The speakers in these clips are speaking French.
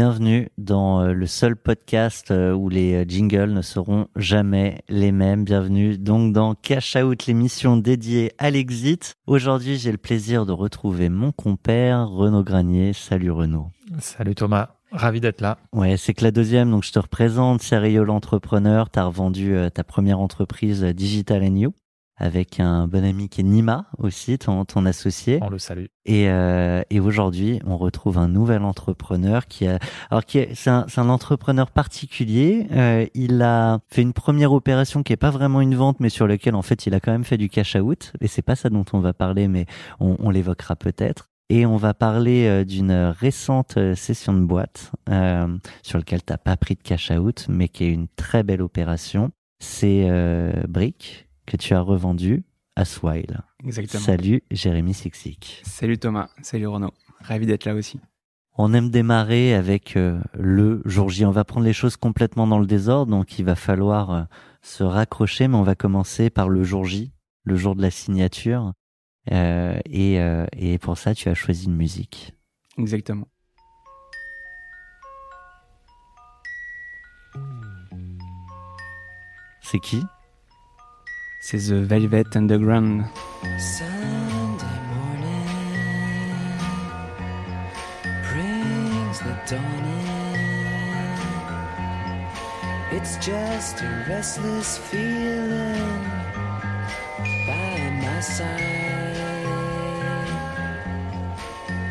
Bienvenue dans euh, le seul podcast euh, où les euh, jingles ne seront jamais les mêmes. Bienvenue donc dans Cash Out, l'émission dédiée à l'exit. Aujourd'hui, j'ai le plaisir de retrouver mon compère Renaud Granier. Salut Renaud. Salut Thomas. Ravi d'être là. Ouais, c'est que la deuxième, donc je te représente, Sérieux l'entrepreneur. Tu as revendu ta première entreprise Digital You avec un bon ami qui est Nima aussi, ton, ton associé. On le salue. Et, euh, et aujourd'hui, on retrouve un nouvel entrepreneur qui a, alors qui est, c'est un, un, entrepreneur particulier. Euh, il a fait une première opération qui est pas vraiment une vente, mais sur laquelle en fait il a quand même fait du cash out. Et c'est pas ça dont on va parler, mais on, on l'évoquera peut-être. Et on va parler euh, d'une récente euh, session de boîte euh, sur laquelle t'as pas pris de cash out, mais qui est une très belle opération. C'est euh, Brick que tu as revendu à Swile. Exactement. Salut Jérémy Sixic. Salut Thomas, salut Renaud. Ravi d'être là aussi. On aime démarrer avec euh, le jour J. On va prendre les choses complètement dans le désordre, donc il va falloir euh, se raccrocher, mais on va commencer par le jour J, le jour de la signature. Euh, et, et pour ça, tu as choisi une musique. Exactement. C'est qui? C'est The Velvet Underground. Sunday morning brings the dawn in. It's just a restless feeling by my side.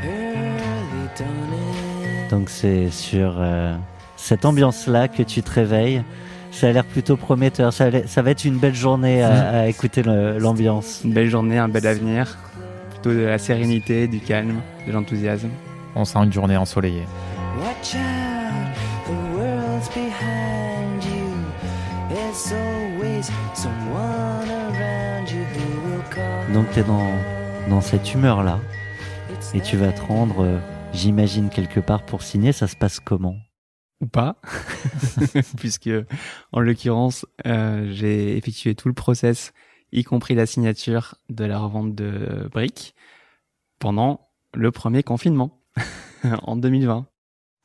Early dawning. Donc c'est sur euh, cette ambiance-là que tu te réveilles ça a l'air plutôt prometteur. Ça, ça, va être une belle journée à, à écouter l'ambiance. Une belle journée, un bel avenir. Plutôt de la sérénité, du calme, de l'enthousiasme. On sent une journée ensoleillée. Watch out, the world's behind you. There's always someone around you who will call. Donc tu es dans, dans cette humeur-là et tu vas te rendre, euh, j'imagine, quelque part pour signer. Ça se passe comment? Ou pas, puisque en l'occurrence, euh, j'ai effectué tout le process, y compris la signature de la revente de briques, pendant le premier confinement en 2020.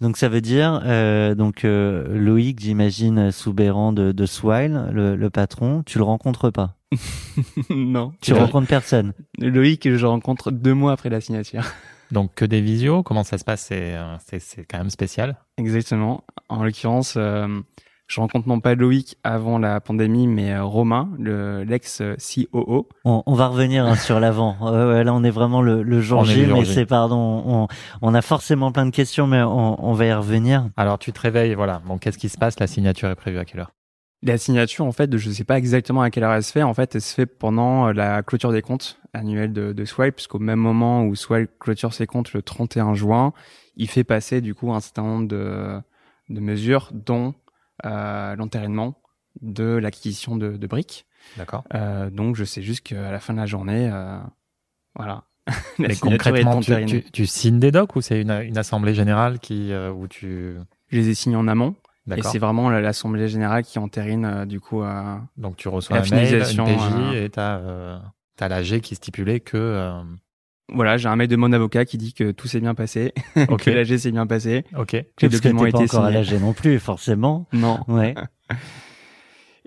Donc ça veut dire euh, donc euh, Loïc, j'imagine Soubéran de, de Swile, le, le, patron, tu le rencontres pas? Non. Tu rencontres personne? Loïc, je rencontre deux mois après la signature. Donc que des visios, comment ça se passe? C'est c'est quand même spécial. Exactement. En l'occurrence, euh, je rencontre non pas Loïc avant la pandémie, mais euh, Romain, le l'ex COO. On, on, va revenir hein, sur l'avant. Ouais, là, on est vraiment le, le jour J, mais c'est pardon. On, on, a forcément plein de questions, mais on, on va y revenir. Alors tu te réveilles, voilà. Bon, qu'est-ce qui se passe? La signature est prévue à quelle heure? La signature, en fait, je ne sais pas exactement à quelle heure elle se fait. En fait, elle se fait pendant la clôture des comptes annuels de, de Swipe, puisqu'au même moment où Swipe clôture ses comptes le 31 juin, il fait passer du coup un certain nombre de, de mesures, dont euh, de l'acquisition de, de briques. D'accord. Euh, donc, je sais juste qu'à la fin de la journée, euh, voilà. la Mais concrètement, tu, tu, tu, signes des docs ou c'est une, une assemblée générale qui euh, où tu Je les ai signés en amont. Et c'est vraiment l'assemblée générale qui entérine du coup. Donc tu reçois un mail, une PJ et t'as euh, as l'AG qui stipulait que. Euh, voilà, j'ai un mail de mon avocat qui dit que tout s'est bien passé, okay. que l'AG s'est bien passé. Ok. Que les documents étaient encore signés. à l'AG non plus, forcément. Non. Ouais.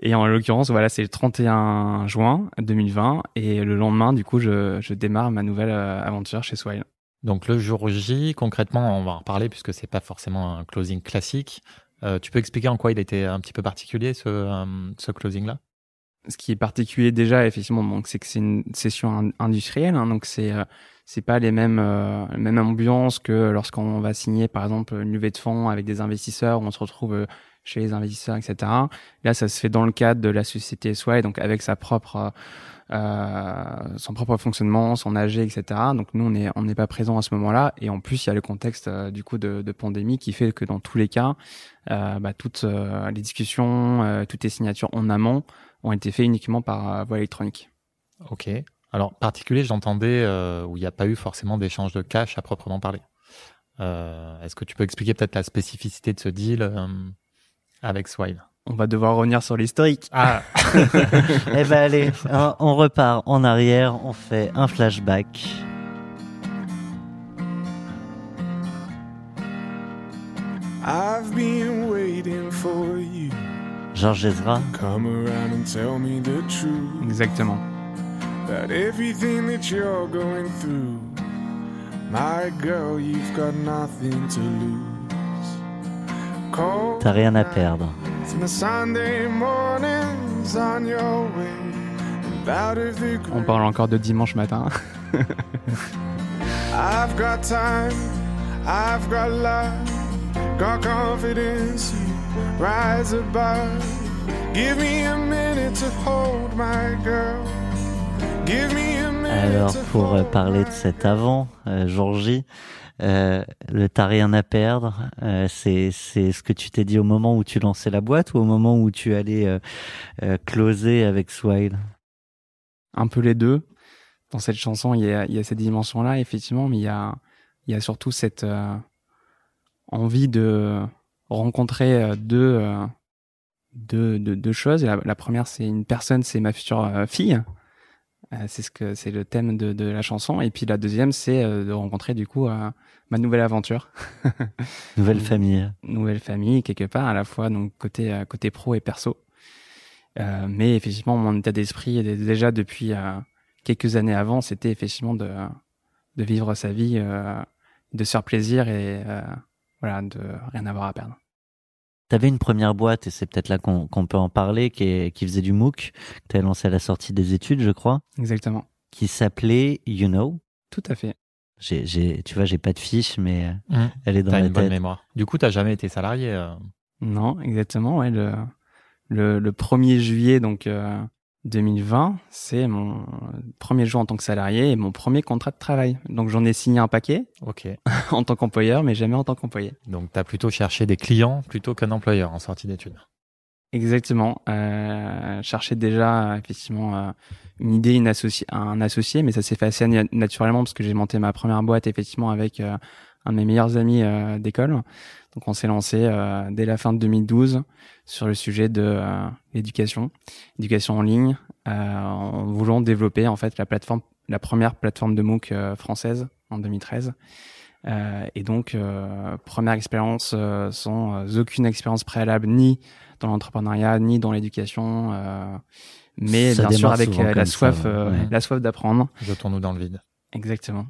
Et en l'occurrence, voilà, c'est le 31 juin 2020 et le lendemain, du coup, je, je démarre ma nouvelle aventure chez Swile. Donc le jour J, concrètement, on va en reparler puisque c'est pas forcément un closing classique. Euh, tu peux expliquer en quoi il était un petit peu particulier ce, euh, ce closing-là? Ce qui est particulier déjà, effectivement, donc c'est que c'est une session industrielle, hein, donc c'est euh, c'est pas les mêmes euh, mêmes ambiances que lorsqu'on va signer par exemple une levée de fonds avec des investisseurs où on se retrouve euh, chez les investisseurs etc là ça se fait dans le cadre de la société SY donc avec sa propre euh, son propre fonctionnement son AG etc donc nous on est on n'est pas présent à ce moment là et en plus il y a le contexte euh, du coup de, de, pandémie qui fait que dans tous les cas euh, bah, toutes les discussions toutes les signatures en amont ont été faites uniquement par voie électronique ok alors, particulier, j'entendais euh, où il n'y a pas eu forcément d'échange de cash à proprement parler. Euh, Est-ce que tu peux expliquer peut-être la spécificité de ce deal euh, avec Swile? On va devoir revenir sur l'historique. Ah Eh ben allez, on repart en arrière, on fait un flashback. I've been waiting for you. Georges Ezra. Come around and tell me the truth. Exactement. That everything that you're going through, my girl, you've got nothing to lose. T'as rien à perdre. from the Sunday mornings on your way. and out of the On parle encore de dimanche matin. I've got time, I've got love, got confidence. You rise above. Give me a minute to hold my girl. Give me a minute Alors, to pour hold parler de my cet avant, euh, Georgie, euh, le t'as rien à perdre, euh, c'est c'est ce que tu t'es dit au moment où tu lançais la boîte ou au moment où tu allais euh, euh, closer avec Swile? Un peu les deux. Dans cette chanson, il y a, il y a cette dimension-là, effectivement, mais il y a, il y a surtout cette euh, envie de rencontrer euh, deux, euh, deux, deux, deux choses. La, la première, c'est une personne, c'est ma future euh, fille. C'est ce que c'est le thème de, de la chanson. Et puis la deuxième, c'est de rencontrer du coup ma nouvelle aventure. Nouvelle famille. nouvelle famille quelque part à la fois donc côté côté pro et perso Euh, mais effectivement mon état d'esprit déjà depuis euh, quelques années avant c'était effectivement de de vivre sa vie euh, de se faire plaisir et voilà de rien avoir à perdre T'avais une première boîte, et c'est peut-être là qu'on peut en parler, qui, est- qui faisait du MOOC, que t'avais lancé à la sortie des études, je crois, exactement qui s'appelait You Know. tout à fait J'ai, j'ai, tu vois, j'ai pas de fiche, mais euh, Mmh. elle est dans T'as la une bonne tête. mémoire. Du coup, t'as jamais été salarié. euh. non exactement ouais le le, le 1er juillet donc euh, 2020 c'est mon premier jour en tant que salarié et mon premier contrat de travail donc j'en ai signé un paquet Ok. en tant qu'employeur mais jamais en tant qu'employé Donc, t'as plutôt cherché des clients plutôt qu'un employeur en sortie d'études. Exactement. Euh, chercher déjà effectivement euh, une idée, une un associé, mais ça s'est fait assez na- naturellement parce que j'ai monté ma première boîte effectivement avec euh, un de mes meilleurs amis euh, d'école. Donc on s'est lancé euh, dès la fin de 2012 sur le sujet de euh, l'éducation, éducation en ligne, euh, en voulant développer en fait la plateforme, la première plateforme de MOOC euh, française en 2013. Euh, et donc euh, première expérience euh, sans euh, aucune expérience préalable ni dans l'entrepreneuriat ni dans l'éducation, euh, mais Ça bien sûr avec euh, la ça, soif, euh, Ouais. la soif d'apprendre. Jetons-nous dans le vide. Exactement.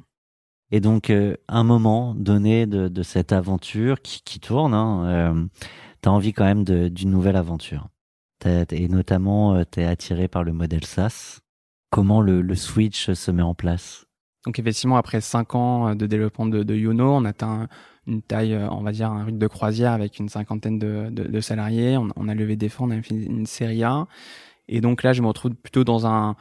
Et donc, euh, un moment donné de, cette aventure qui, tourne, hein, euh, t'as envie quand même d'une nouvelle aventure. Et notamment, euh, t'es attiré par le modèle SaaS. Comment le, switch se met en place? Donc effectivement, après cinq ans euh, de développement de, de on atteint une taille, on va dire, un rythme de croisière avec une cinquantaine de salariés. On, on a levé des fonds, on a fait une série A. Et donc là, je me retrouve plutôt dans un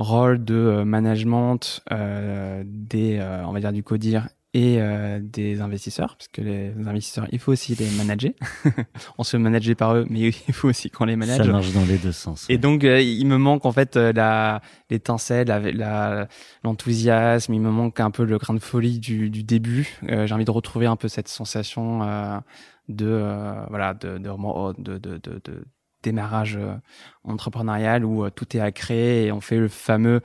rôle de euh, management euh, des, euh, on va dire, du codir et euh, des investisseurs, parce que les investisseurs, il faut aussi les manager. on se manager par eux, mais il faut aussi qu'on les manage. Ça marche dans les deux sens. Et donc, euh, il me manque en fait la l'étincelle, la- la- l'enthousiasme. il me manque un peu le grain de folie du, du début. Euh, J'ai envie de retrouver un peu cette sensation euh, de euh, voilà de de, de, de, de- de démarrage euh, entrepreneurial où euh, tout est à créer et on fait le fameux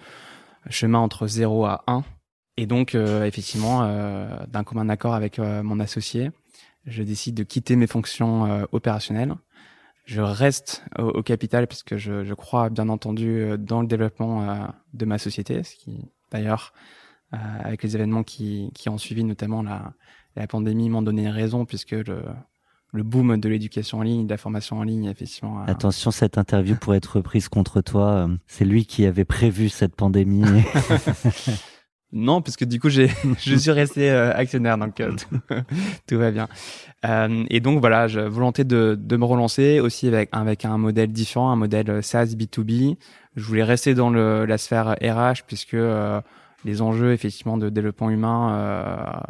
chemin entre 0 à 1. Et donc, euh, effectivement, d'un commun accord avec mon associé, je décide de quitter mes fonctions opérationnelles je reste au, capital parce que je, crois bien entendu dans le développement de ma société, ce qui d'ailleurs avec les événements qui, qui ont suivi, notamment la, la pandémie, m'ont donné raison puisque le, le boom de l'éducation en ligne, de la formation en ligne, effectivement. Attention, cette interview pourrait être reprise contre toi. Euh, C'est lui qui avait prévu cette pandémie. Non, parce que du coup, j'ai, je suis resté euh, actionnaire, donc euh, tout, tout va bien. Euh, et donc voilà, je volonté de, de me relancer aussi avec avec un modèle différent, un modèle SaaS B2B. Je voulais rester dans le, la sphère RH puisque euh, les enjeux effectivement de développement humain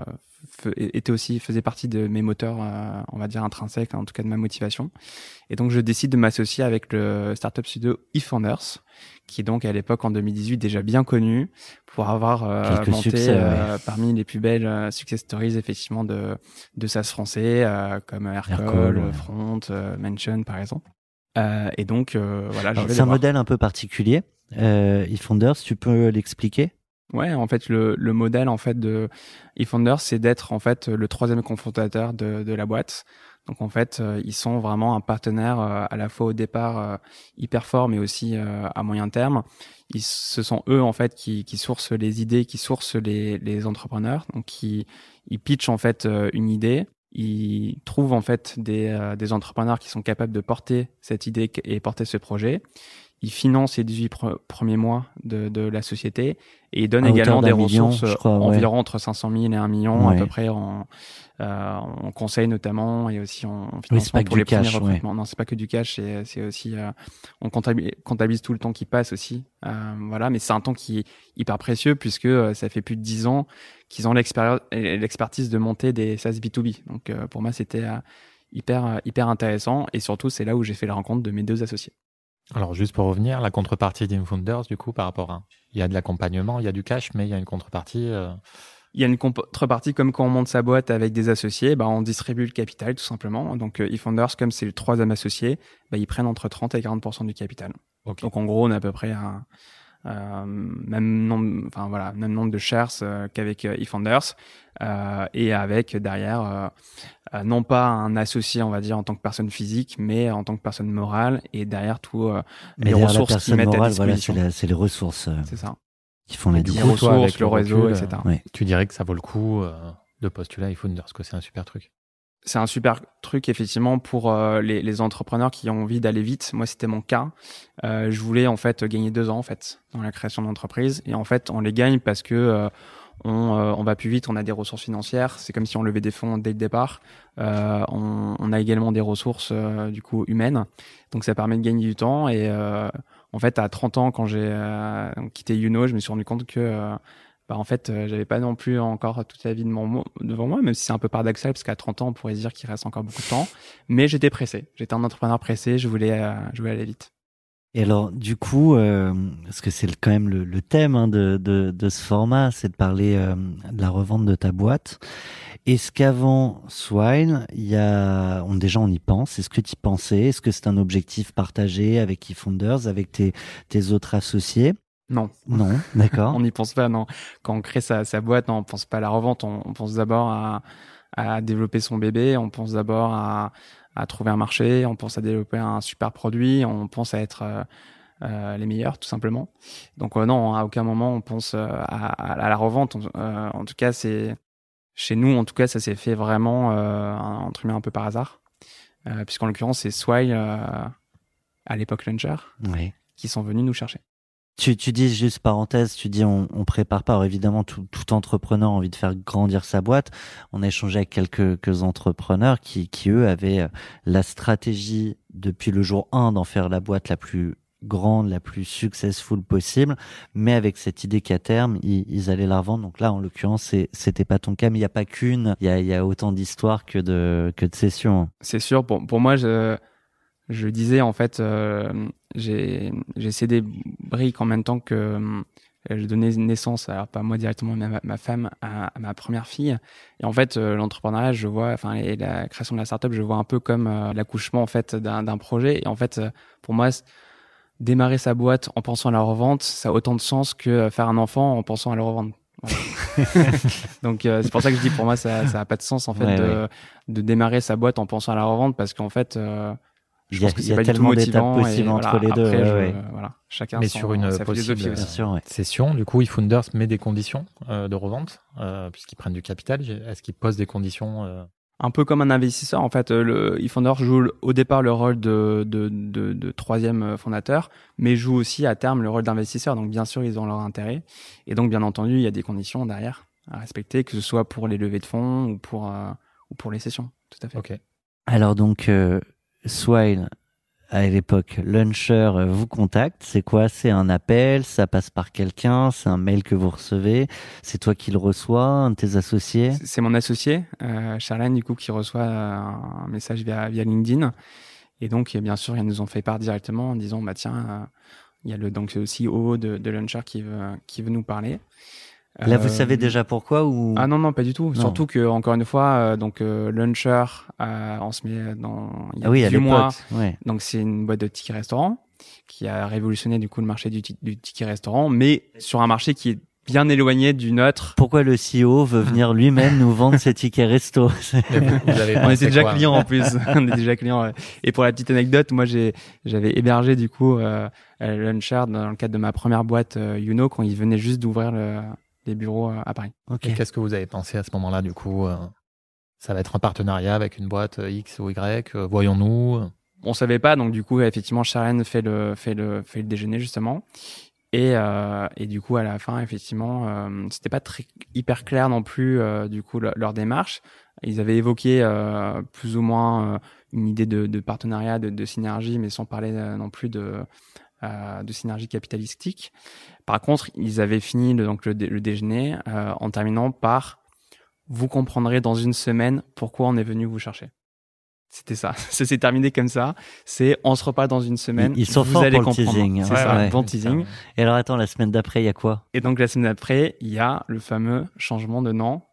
étaient aussi faisaient partie de mes moteurs, euh, on va dire intrinsèques, en tout cas de ma motivation. Et donc je décide de m'associer avec le startup studio eFounders, qui est donc à l'époque en 2018 déjà bien connu pour avoir euh, Quelques monté succès, euh, parmi les plus belles euh, success stories effectivement de de SaaS français comme Aircall, ouais. Front, Mention par exemple. Et donc voilà, C'est un voir. modèle un peu particulier. EFounders, tu peux l'expliquer? Ouais, en fait, le, le modèle en fait de eFounders, c'est d'être en fait le troisième cofondateur de, de la boîte. Donc en fait, euh, ils sont vraiment un partenaire euh, à la fois au départ euh, hyper fort, mais aussi à moyen terme. Ils, ce sont eux en fait qui, qui sourcent les idées, qui sourcent les, les entrepreneurs. Donc qui ils pitchent en fait une idée. Ils trouvent en fait des, euh, des entrepreneurs qui sont capables de porter cette idée et porter ce projet. Ils financent les 18 pre- premiers mois de, de la société et À hauteur également des million, ressources crois, ouais. environ entre 500 000 et 1 million Ouais. à peu près en, euh, en conseil notamment et aussi en, financement pour les premiers cash, ouais. recrutements. Non, c'est pas que du cash, c'est aussi euh, on comptabilise, tout le temps qui passe aussi. Euh, voilà, mais c'est un temps qui est hyper précieux puisque ça fait plus de 10 ans qu'ils ont l'expertise de monter des SaaS B2B. Donc pour moi, c'était hyper hyper intéressant et surtout c'est là où j'ai fait la rencontre de mes deux associés. Alors, juste pour revenir, la contrepartie d'Infounders, du coup, par rapport à. Il y a de l'accompagnement, il y a du cash, mais il y a une contrepartie. euh, Il y a une contrepartie comme quand on monte sa boîte avec des associés, bah, on distribue le capital tout simplement. Donc euh, eFounders, comme c'est le troisième associé, bah, ils prennent entre 30 et 40% du capital. Donc en gros, on a à peu près un euh, même nombre, enfin voilà, même nombre de shares euh, qu'avec euh, eFounders euh, et avec derrière euh, euh, non pas un associé, on va dire en tant que personne physique, mais en tant que personne morale et derrière tout euh, Mais les derrière ressources la qu'ils personne mettent à morale, voilà, c'est disposition. la- c'est les ressources euh, c'est ça. qui font la différence. avec le le réseau, recul, etc. Ouais. Tu dirais que ça vaut le coup euh, de postuler à Infounders, que c'est un super truc. C'est un super truc effectivement pour euh, les, les entrepreneurs qui ont envie d'aller vite. Moi, c'était mon cas. Euh, je voulais en fait gagner deux ans en fait dans la création d'entreprise et en fait on les gagne parce que euh, on, euh, on va plus vite, on a des ressources financières. C'est comme si on levait des fonds dès le départ. Euh, on, on a également des ressources euh, du coup humaines, donc ça permet de gagner du temps. Et en fait, à 30 ans, quand j'ai quitté Youno, je me suis rendu compte que bah, en fait, euh, j'avais pas non plus encore toute la vie de mon, devant moi, même si c'est un peu paradoxal, parce qu'à 30 ans, on pourrait se dire qu'il reste encore beaucoup de temps. Mais j'étais pressé. J'étais un entrepreneur pressé, je voulais, euh, je voulais aller vite. Et alors, du coup, euh, parce que c'est quand même le, le thème hein, de, de, de ce format, c'est de parler euh, de la revente de ta boîte. Est-ce qu'avant Swine, il y a, on, déjà on y pense. Est-ce que tu y pensais? Est-ce que c'est un objectif partagé avec eFounders, avec tes, tes autres associés? Non. Non, d'accord. On n'y pense pas, non. Quand on crée sa, sa boîte, non, on pense pas à la revente. On, on pense d'abord à, à développer son bébé. On pense d'abord à, à trouver un marché. On pense à développer un super produit. On pense à être euh, euh, les meilleurs, tout simplement. Donc euh, non, à aucun moment on pense à, à la revente. En tout cas, c'est chez nous, en tout cas, ça s'est fait vraiment entre guillemets un peu par hasard, puisqu'en l'occurrence, c'est Swile à l'époque Launcher Oui. qui sont venus nous chercher. Tu, tu dis juste parenthèse, tu dis on, on prépare pas. Alors évidemment, tout, tout entrepreneur a envie de faire grandir sa boîte. On a échangé avec quelques, quelques entrepreneurs qui, qui eux avaient euh, la stratégie depuis le jour 1 d'en faire la boîte la plus grande, la plus successful possible, mais avec cette idée qu'à terme ils, ils allaient la revendre. Donc là, en l'occurrence, c'était pas ton cas, mais il y a pas qu'une. Il y a, y a autant d'histoires que de que de sessions. C'est sûr, pour, pour moi, je, je disais en fait, euh, j'ai cédé briques en même temps que euh, je donnais naissance, alors pas moi directement, mais à ma, femme, à, à ma première fille. Et en fait, euh, l'entrepreneuriat, je vois, enfin, et la création de la startup, je vois un peu comme euh, l'accouchement en fait d'un projet. Et en fait, euh, pour moi, démarrer sa boîte en pensant à la revente, ça a autant de sens que faire un enfant en pensant à le revendre. Voilà. Donc c'est pour ça que je dis pour moi ça ça a pas de sens en fait Ouais, de, de démarrer sa boîte en pensant à la revente parce qu'en fait je Il y a, pense que c'est a pas du tout tellement d'étapes motivant et possibles entre voilà, les deux. après, ouais, je- ouais. voilà chacun Mais son- sur une possible- ouais. Session, du coup, eFounders met des conditions euh, de revente, euh, puisqu'ils prennent du capital. Est-ce qu'ils posent des conditions euh, Un peu comme un investisseur, en fait, euh, le eFounder joue au départ le rôle de, de, de, de troisième euh, fondateur, mais joue aussi à terme le rôle d'investisseur. Donc, bien sûr, ils ont leur intérêt. Et donc, bien entendu, il y a des conditions derrière à respecter, que ce soit pour les levées de fonds ou pour, euh, ou pour les sessions. Tout à fait. Ok. Alors donc, euh, Swile, à l'époque, Launcher euh, vous contacte. C'est quoi? C'est un appel? Ça passe par quelqu'un? C'est un mail que vous recevez? C'est toi qui le reçois? Un de tes associés? C'est- mon associé, euh, Charlène, du coup, qui reçoit euh, un message via, via LinkedIn. Et donc, euh, bien sûr, ils nous ont fait part directement en disant, bah tiens, euh, il y a le donc CEO de, de Launcher qui veut, qui veut nous parler. Là, vous Euh, savez déjà pourquoi ou? Ah non non pas du tout. Non. Surtout que encore une fois euh, donc euh, Launcher euh, on se met dans il y a Ah oui, à 18 mois. Ouais. donc c'est une boîte de tickets restaurants qui a révolutionné du coup le marché du, du ticket restaurant mais sur un marché qui est bien éloigné du nôtre. Pourquoi le CEO veut venir lui-même nous vendre ses tickets resto? Vous, avez On était déjà clients en plus. on était déjà clients. ouais. Et pour la petite anecdote, moi j'ai j'avais hébergé du coup euh, euh, Launcher dans le cadre de ma première boîte euh, Youno quand ils venaient juste d'ouvrir le, les bureaux à Paris. Et qu'est-ce que vous avez pensé à ce moment-là, du coup euh, Ça va être un partenariat avec une boîte euh, X ou Y euh, Voyons-nous on savait pas donc du coup effectivement Sharon fait le fait le fait le déjeuner justement. Et euh, et du coup à la fin effectivement euh, c'était pas très hyper clair non plus euh, du coup le- leur démarche. Ils avaient évoqué euh, plus ou moins euh, une idée de, de partenariat de, de synergie mais sans parler euh, non plus de euh, de synergie capitalistique par contre ils avaient fini le, donc le, dé- le déjeuner euh, en terminant par vous comprendrez dans une semaine pourquoi on est venu vous chercher c'était ça. Ça s'est terminé comme ça. C'est on se reparle dans une semaine. Ils- sont vous forts allez pour le teasing. C'est Ouais, ça, ouais. bon teasing. Et alors attends, la semaine d'après, il y a quoi? Et donc la semaine d'après, il y a le fameux changement de nom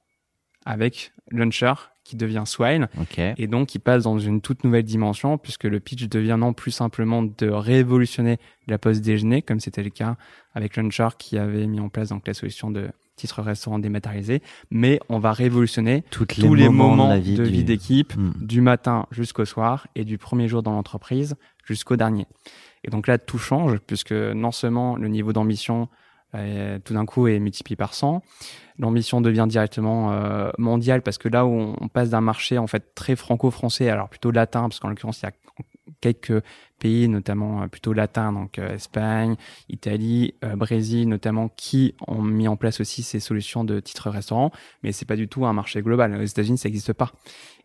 avec Launcher qui devient Swile Ok. et donc qui passe dans une toute nouvelle dimension puisque le pitch devient non plus simplement de révolutionner la pause déjeuner comme c'était le cas avec Launcher qui avait mis en place donc la solution de titre restaurant dématérialisé, mais on va révolutionner Toutes tous les moments de la vie de du- vie d'équipe Hmm. du matin jusqu'au soir et du premier jour dans l'entreprise jusqu'au dernier. Et donc là, tout change puisque non seulement le niveau d'ambition euh, tout d'un coup est multiplié par 100, l'ambition devient directement euh, mondiale parce que là où on, passe d'un marché en fait très franco-français, alors plutôt latin parce qu'en l'occurrence il y a quelques pays notamment euh, plutôt latins donc euh, Espagne, Italie, euh, Brésil notamment qui ont mis en place aussi ces solutions de titres restaurant, mais c'est pas du tout un marché global. Aux États-Unis ça n'existe pas.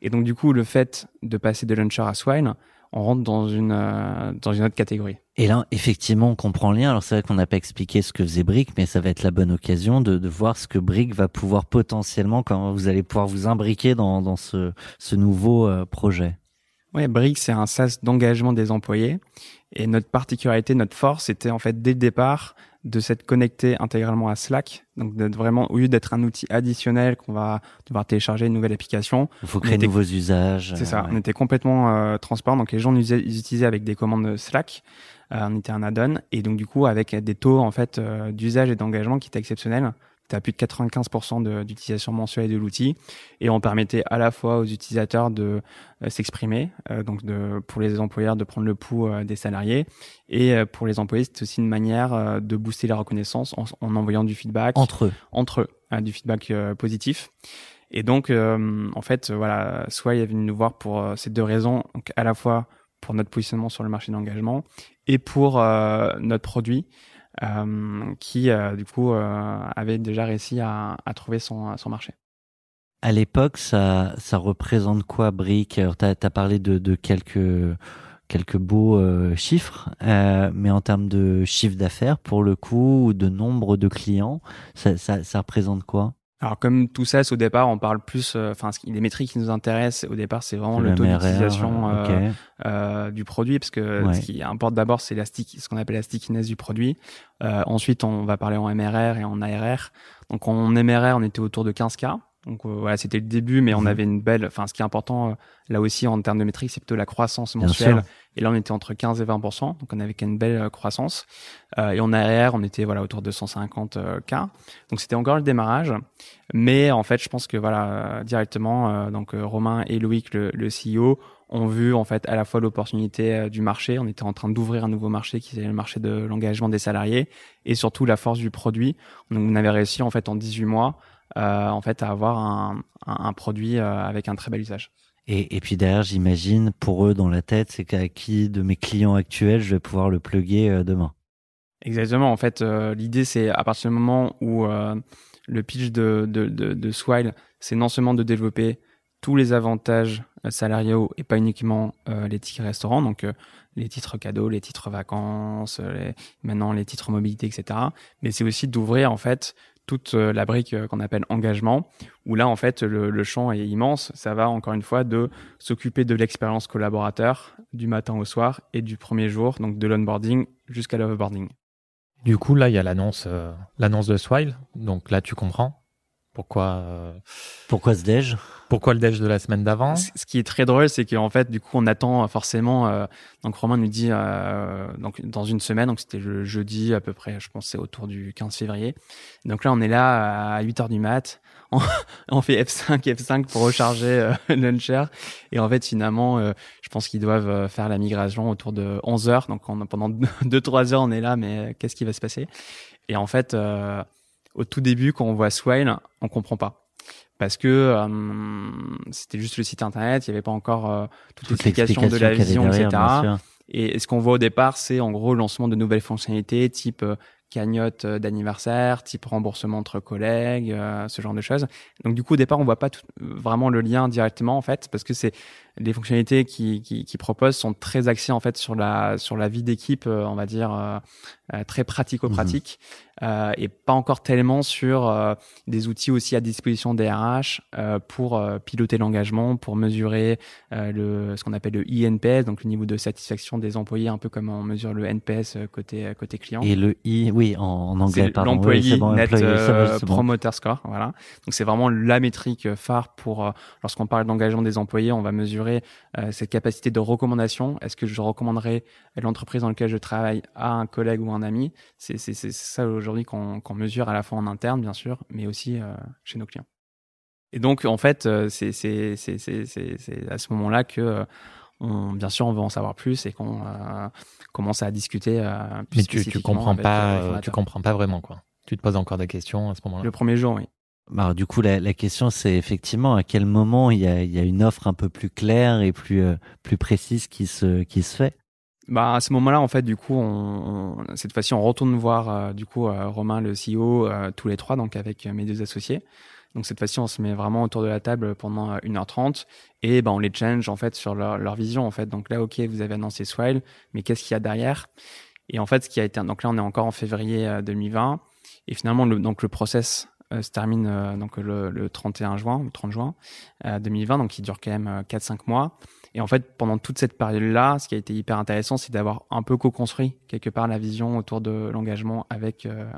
Et donc du coup le fait de passer de Launcher à Swine, on rentre dans une dans une autre catégorie. Et là, effectivement, on comprend le lien. Alors, c'est vrai qu'on n'a pas expliqué ce que faisait Brick, mais ça va être la bonne occasion de, voir ce que Brick va pouvoir potentiellement, quand vous allez pouvoir vous imbriquer dans, ce, nouveau euh, projet. Ouais, Brick, c'est un SaaS d'engagement des employés. Et notre particularité, notre force, c'était en fait dès le départ de s'être connecté intégralement à Slack. Donc d'être vraiment, au lieu d'être un outil additionnel qu'on va devoir télécharger une nouvelle application, Il faut créer de nouveaux usages. c'est euh, ça. ouais. On était complètement euh, transparent. Donc les gens nous utilisaient avec des commandes Slack. Euh, on était un add-on. Et donc du coup, avec des taux en fait euh, d'usage et d'engagement qui étaient exceptionnels. Tu as plus de 95% de- d'utilisation mensuelle de l'outil. Et on permettait à la fois aux utilisateurs de euh, s'exprimer, euh, donc de, pour les employeurs de prendre le pouls euh, des salariés. Et euh, pour les employés, c'est aussi une manière de booster la reconnaissance en, en envoyant du feedback Entre eux. entre eux, hein, du feedback positif. Et donc, euh, en fait, voilà, soit il est venu nous voir pour ces deux raisons, donc à la fois pour notre positionnement sur le marché d'engagement et pour euh, notre produit qui, euh, du coup, euh, avait déjà réussi à, à trouver son, son marché. À l'époque, ça, ça représente quoi, Brick? Alors, t'as as parlé de, de quelques quelques beaux euh, chiffres, euh, mais en termes de chiffre d'affaires, pour le coup, ou de nombre de clients, ça, ça, ça représente quoi? Alors comme tout ça, au départ, on parle plus, euh, enfin, les métriques qui nous intéressent au départ, c'est vraiment le Le taux d'utilisation euh, euh, du produit, parce que Ouais. ce qui importe d'abord, c'est la stick- ce qu'on appelle la stickiness du produit. Euh, ensuite, on va parler en MRR et en ARR. Donc en MRR, on était autour de 15K. Donc euh, voilà, c'était le début, mais on Mhm. avait une belle. Enfin, ce qui est important euh, là aussi en termes de métriques, c'est plutôt la croissance mensuelle. Et là, on était entre 15 et 20 Donc on avait une belle euh, croissance. Euh, et en ARR, on était voilà autour de 150 euh, K. Donc c'était encore le démarrage. Mais en fait, je pense que voilà directement, euh, donc Romain et Loïc, le, le CEO, ont vu en fait à la fois l'opportunité du marché. On était en train d'ouvrir un nouveau marché qui est le marché de l'engagement des salariés et surtout la force du produit. Donc, on avait réussi en fait en 18 mois en fait à avoir un, un, un produit euh, avec un très bel usage. Et, et puis derrière, j'imagine, pour eux, dans la tête, c'est qu'à qui de mes clients actuels, je vais pouvoir le plugger euh, demain. Exactement. En fait, euh, l'idée, c'est à partir du moment où euh, le pitch de, de, de, de Swile, c'est non seulement de développer tous les avantages euh, salariaux et pas uniquement euh, les titres restaurants, donc euh, les titres cadeaux, les titres vacances, euh, les- maintenant les titres mobilité, etc. Mais c'est aussi d'ouvrir en fait toute euh, la brique euh, qu'on appelle engagement, où là en fait le, champ est immense. Ça va encore une fois de s'occuper de l'expérience collaborateur du matin au soir et du premier jour, donc de l'onboarding jusqu'à l'offboarding. Du coup, là, il y a l'annonce, euh, l'annonce de Swile. Donc là, tu comprends pourquoi, euh, Pourquoi ce déj? pourquoi le déj de la semaine d'avant? Ce qui est très drôle, c'est qu'en fait, du coup, on attend euh, forcément. euh, donc, Romain nous dit euh, donc dans une semaine, donc c'était le jeudi à peu près, je pense, que c'est autour du 15 février. Donc là, on est là à 8 heures du mat. On, on fait F5, F5 pour recharger euh, Launcher. Et en fait, finalement, euh, je pense qu'ils doivent faire la migration autour de 11 heures. Donc, on, pendant 2-3 heures, on est là, mais qu'est-ce qui va se passer? Et en fait, euh, au tout début, quand on voit Swile, on comprend pas parce que euh, c'était juste le site internet, il n'y avait pas encore euh, toute, Toute l'explication de la vision, derrière, etc. Et, ce qu'on voit au départ, c'est en gros le lancement de nouvelles fonctionnalités type euh, cagnotte euh, d'anniversaire, type remboursement entre collègues, euh, ce genre de choses. Donc du coup au départ, on voit pas tout- vraiment le lien directement en fait, parce que c'est les fonctionnalités qui, qui, qui proposent sont très axées en fait sur la sur la vie d'équipe, euh, on va dire euh, euh, très pratico-pratique, euh, et pas encore tellement sur euh, des outils aussi à disposition des RH euh, pour euh, piloter l'engagement, pour mesurer euh, le ce qu'on appelle le INPS, donc le niveau de satisfaction des employés, un peu comme on mesure le NPS côté côté client. Et le I, oui, en, en anglais, pardon. L'employé bon, net bon. promoter score, voilà. Donc c'est vraiment la métrique phare pour euh, lorsqu'on parle d'engagement des employés, on va mesurer euh, cette capacité de recommandation? Est-ce que je recommanderais l'entreprise dans laquelle je travaille à un collègue ou un ami? C'est ça aujourd'hui qu'on mesure à la fois en interne bien sûr, mais aussi euh, chez nos clients. Et donc en fait, euh, c'est à ce moment-là que on, bien sûr, on veut en savoir plus et qu'on euh, commence à discuter. euh, plus Mais tu, tu comprends pas, euh, tu comprends pas vraiment quoi. Tu te poses encore des questions à ce moment-là. Le premier jour, oui. Bah, Alors, du coup, la, question, c'est effectivement à quel moment il y a, une offre un peu plus claire et plus, euh, plus précise qui se, qui se fait? Bah à ce moment-là, en fait, du coup, cette fois-ci, on retourne voir euh, du coup euh, Romain, le CEO, tous les trois, donc avec mes deux associés. Donc cette fois-ci, on se met vraiment autour de la table pendant euh, 1h30 et ben on les change en fait sur leur, leur vision en fait. Donc là, ok, vous avez annoncé Swile, mais qu'est-ce qu'il y a derrière? Et en fait, ce qui a été donc là, on est encore en février euh, 2020 et finalement le donc le process se termine euh, donc le, le 31 juin ou 30 juin euh, 2020, donc il dure quand même 4-5 mois. Et en fait, pendant toute cette période-là, ce qui a été hyper intéressant, c'est d'avoir un peu co-construit quelque part la vision autour de l'engagement avec euh,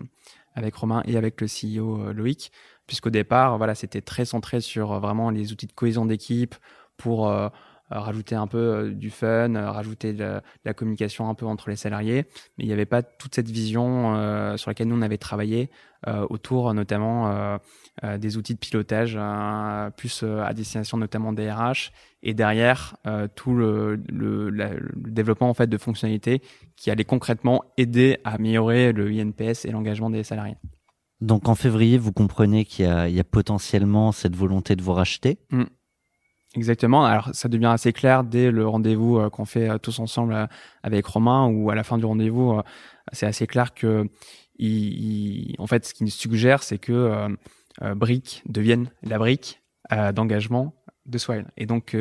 avec Romain et avec le CEO euh, Loïc, puisqu'au départ, voilà, c'était très centré sur euh, vraiment les outils de cohésion d'équipe pour euh, euh, rajouter un peu euh, du fun, euh, rajouter de, de la communication un peu entre les salariés, mais il n'y avait pas toute cette vision euh, sur laquelle nous on avait travaillé euh, autour notamment euh, euh, des outils de pilotage euh, plus euh, à destination notamment des RH et derrière euh, tout le, le, la- le développement en fait de fonctionnalités qui allaient concrètement aider à améliorer le INPS et l'engagement des salariés. Donc, en février, vous comprenez qu'il y a, il y a potentiellement cette volonté de vous racheter. Exactement. Alors ça devient assez clair dès le rendez-vous euh, qu'on fait euh, tous ensemble euh, avec Romain ou à la fin du rendez-vous, c'est assez clair que il, en fait ce qu'il nous suggère c'est que Brick devienne la brique d'engagement de Swile. Et donc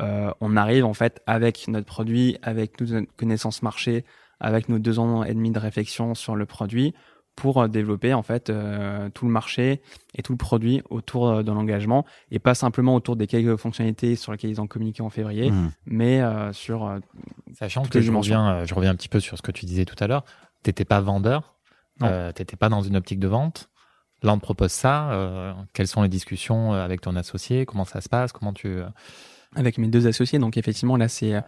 on arrive en fait avec notre produit, avec toute notre connaissance marché, avec nos deux ans et demi de réflexion sur le produit pour euh, développer en fait euh, tout le marché et tout le produit autour euh, de l'engagement et pas simplement autour des quelques fonctionnalités sur lesquelles ils ont communiqué en février, Hmm. mais euh, sur euh, Sachant que je reviens, je reviens un petit peu sur ce que tu disais tout à l'heure. T'étais pas vendeur, t'étais pas dans une optique de vente. Là, on te propose ça. euh, quelles sont les discussions avec ton associé? Comment ça se passe? Comment tu avec mes deux associés. Donc effectivement là c'est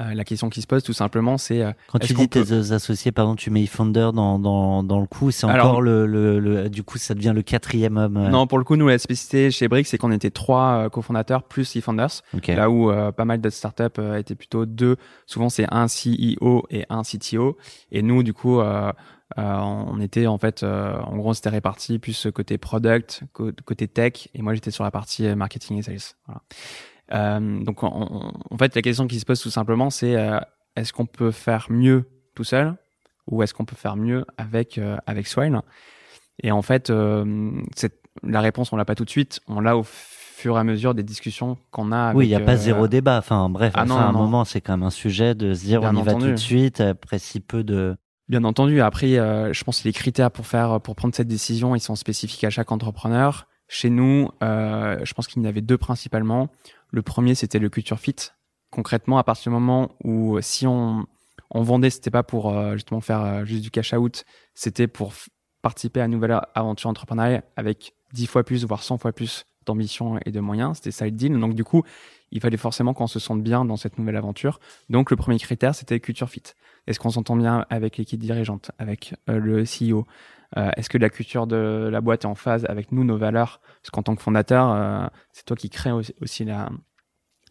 euh, la question qui se pose tout simplement c'est euh, Quand tu dis tes peut- euh, associés, pardon, tu mets eFounder dans, dans, dans le coup, c'est Alors- encore le, le, le- du coup, ça devient le quatrième homme. euh, non pour le coup nous la spécificité chez Brick c'est qu'on était trois cofondateurs plus eFounders ok. là où euh, pas mal d'autres startups étaient plutôt deux souvent c'est un CEO et un CTO et nous du coup euh, Euh, on était en fait, euh, en gros, c'était réparti plus côté product, côté tech, et moi j'étais sur la partie marketing et sales. Voilà. Euh, donc en, en- en fait, la question qui se pose tout simplement, c'est euh, est-ce qu'on peut faire mieux tout seul ou est-ce qu'on peut faire mieux avec euh, avec Swile Et en fait, euh, c'est- la réponse on l'a pas tout de suite, on l'a au fur et à mesure des discussions qu'on a. Oui, il n'y a pas euh, zéro débat. Enfin, bref, Ah enfin, non, à un moment, c'est quand même un sujet de se dire Bien on y va tout de suite après si peu de. Bien entendu. Après, euh, je pense que les critères pour faire, pour prendre cette décision, ils sont spécifiques à chaque entrepreneur. Chez nous, euh, je pense qu'il y en avait deux principalement. Le premier, c'était le culture fit. Concrètement, à partir du moment où euh, si on, on vendait, c'était pas pour euh, justement faire euh, juste du cash out, c'était pour participer à une nouvelle aventure entrepreneuriale avec 10 fois plus, voire 100 fois plus d'ambition et de moyens. C'était ça le deal. Donc du coup, il fallait forcément qu'on se sente bien dans cette nouvelle aventure. Donc le premier critère, c'était culture fit. Est-ce qu'on s'entend bien avec l'équipe dirigeante, avec le CEO Euh, Est-ce que la culture de la boîte est en phase avec nous, nos valeurs? Parce qu'en tant que fondateur, euh, c'est toi qui crée aussi, aussi la,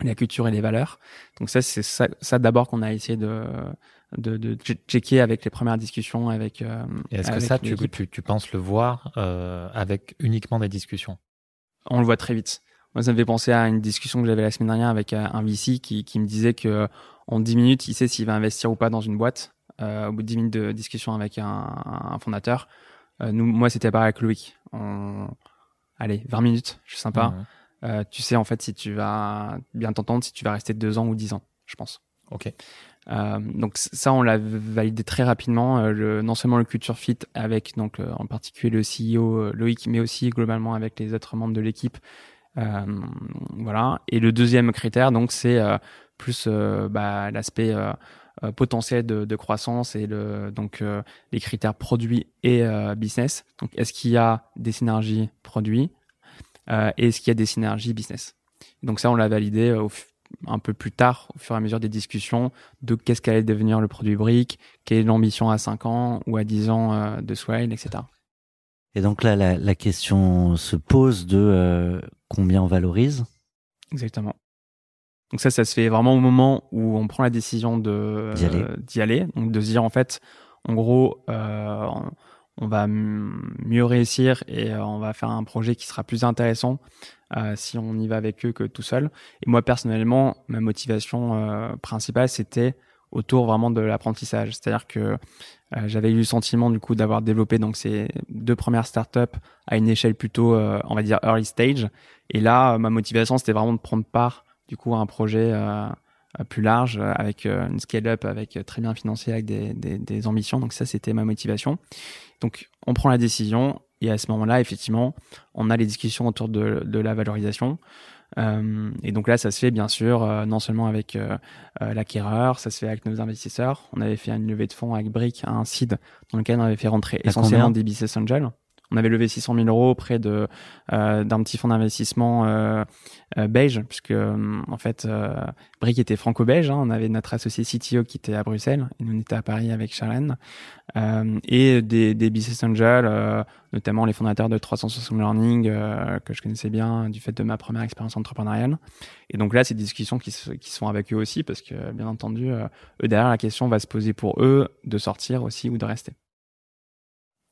la culture et les valeurs. Donc ça, c'est ça, ça d'abord qu'on a essayé de, de, de che- checker avec les premières discussions avec. euh, est-ce que ça, tu, tu, tu penses le voir euh, avec uniquement des discussions? On le voit très vite. Moi, ça me fait penser à une discussion que j'avais la semaine dernière avec euh, un VC qui, qui me disait que en 10 minutes, il sait s'il va investir ou pas dans une boîte. Euh, au bout de 10 minutes de discussion avec un, un fondateur. Euh, nous, moi, c'était pareil avec Loïc. On... Allez, 20 minutes, je suis sympa. Euh, tu sais en fait si tu vas bien t'entendre, si tu vas rester deux ans ou dix ans, je pense. Ok. Euh, donc ça, on l'a validé très rapidement. euh, le, non seulement le culture fit avec donc euh, en particulier le CEO Loïc, mais aussi globalement avec les autres membres de l'équipe. Voilà. Et le deuxième critère, donc, c'est plus bah, l'aspect potentiel de, de croissance et le donc euh, les critères produits et euh, business. Donc, est-ce qu'il y a des synergies produits euh, et est-ce qu'il y a des synergies business? Donc ça, on l'a validé euh, au un peu plus tard, au fur et à mesure des discussions, de qu'est-ce qu'allait devenir le produit brique, quelle est l'ambition à 5 ans ou à 10 ans euh, de Swile, etc. Et donc là, la, la question se pose de euh, combien on valorise? Exactement. Donc ça, ça se fait vraiment au moment où on prend la décision de D'y aller. euh, aller. Donc de se dire en fait, en gros, euh, on va mieux réussir et euh, on va faire un projet qui sera plus intéressant si on y va avec eux que tout seul. Et moi personnellement, ma motivation principale, c'était autour vraiment de l'apprentissage. C'est-à-dire que j'avais eu le sentiment du coup d'avoir développé donc ces deux premières startups à une échelle plutôt, on va dire early stage. Et là, ma motivation, c'était vraiment de prendre part du coup un projet euh, plus large euh, avec euh, une scale-up, avec très bien financé, avec des, des, des ambitions. Donc ça, c'était ma motivation. Donc on prend la décision et à ce moment-là, effectivement, on a les discussions autour de, de la valorisation. Euh, et donc là, ça se fait bien sûr euh, non seulement avec euh, l'acquéreur, ça se fait avec nos investisseurs. On avait fait une levée de fonds avec Brick à un seed dans lequel on avait fait rentrer essentiellement des business angels. On avait levé 600 000 euros auprès de euh, d'un petit fonds d'investissement euh, euh, belge, puisque euh, en fait euh, Brick était franco-belge. hein. On avait notre associé CTO qui était à Bruxelles et nous on était à Paris avec Charlène et des, des business angels, notamment les fondateurs de 360 Learning que je connaissais bien du fait de ma première expérience entrepreneuriale. Et donc là, c'est des discussions qui se, qui sont avec eux aussi parce que bien entendu, eux derrière la question va se poser pour eux de sortir aussi ou de rester.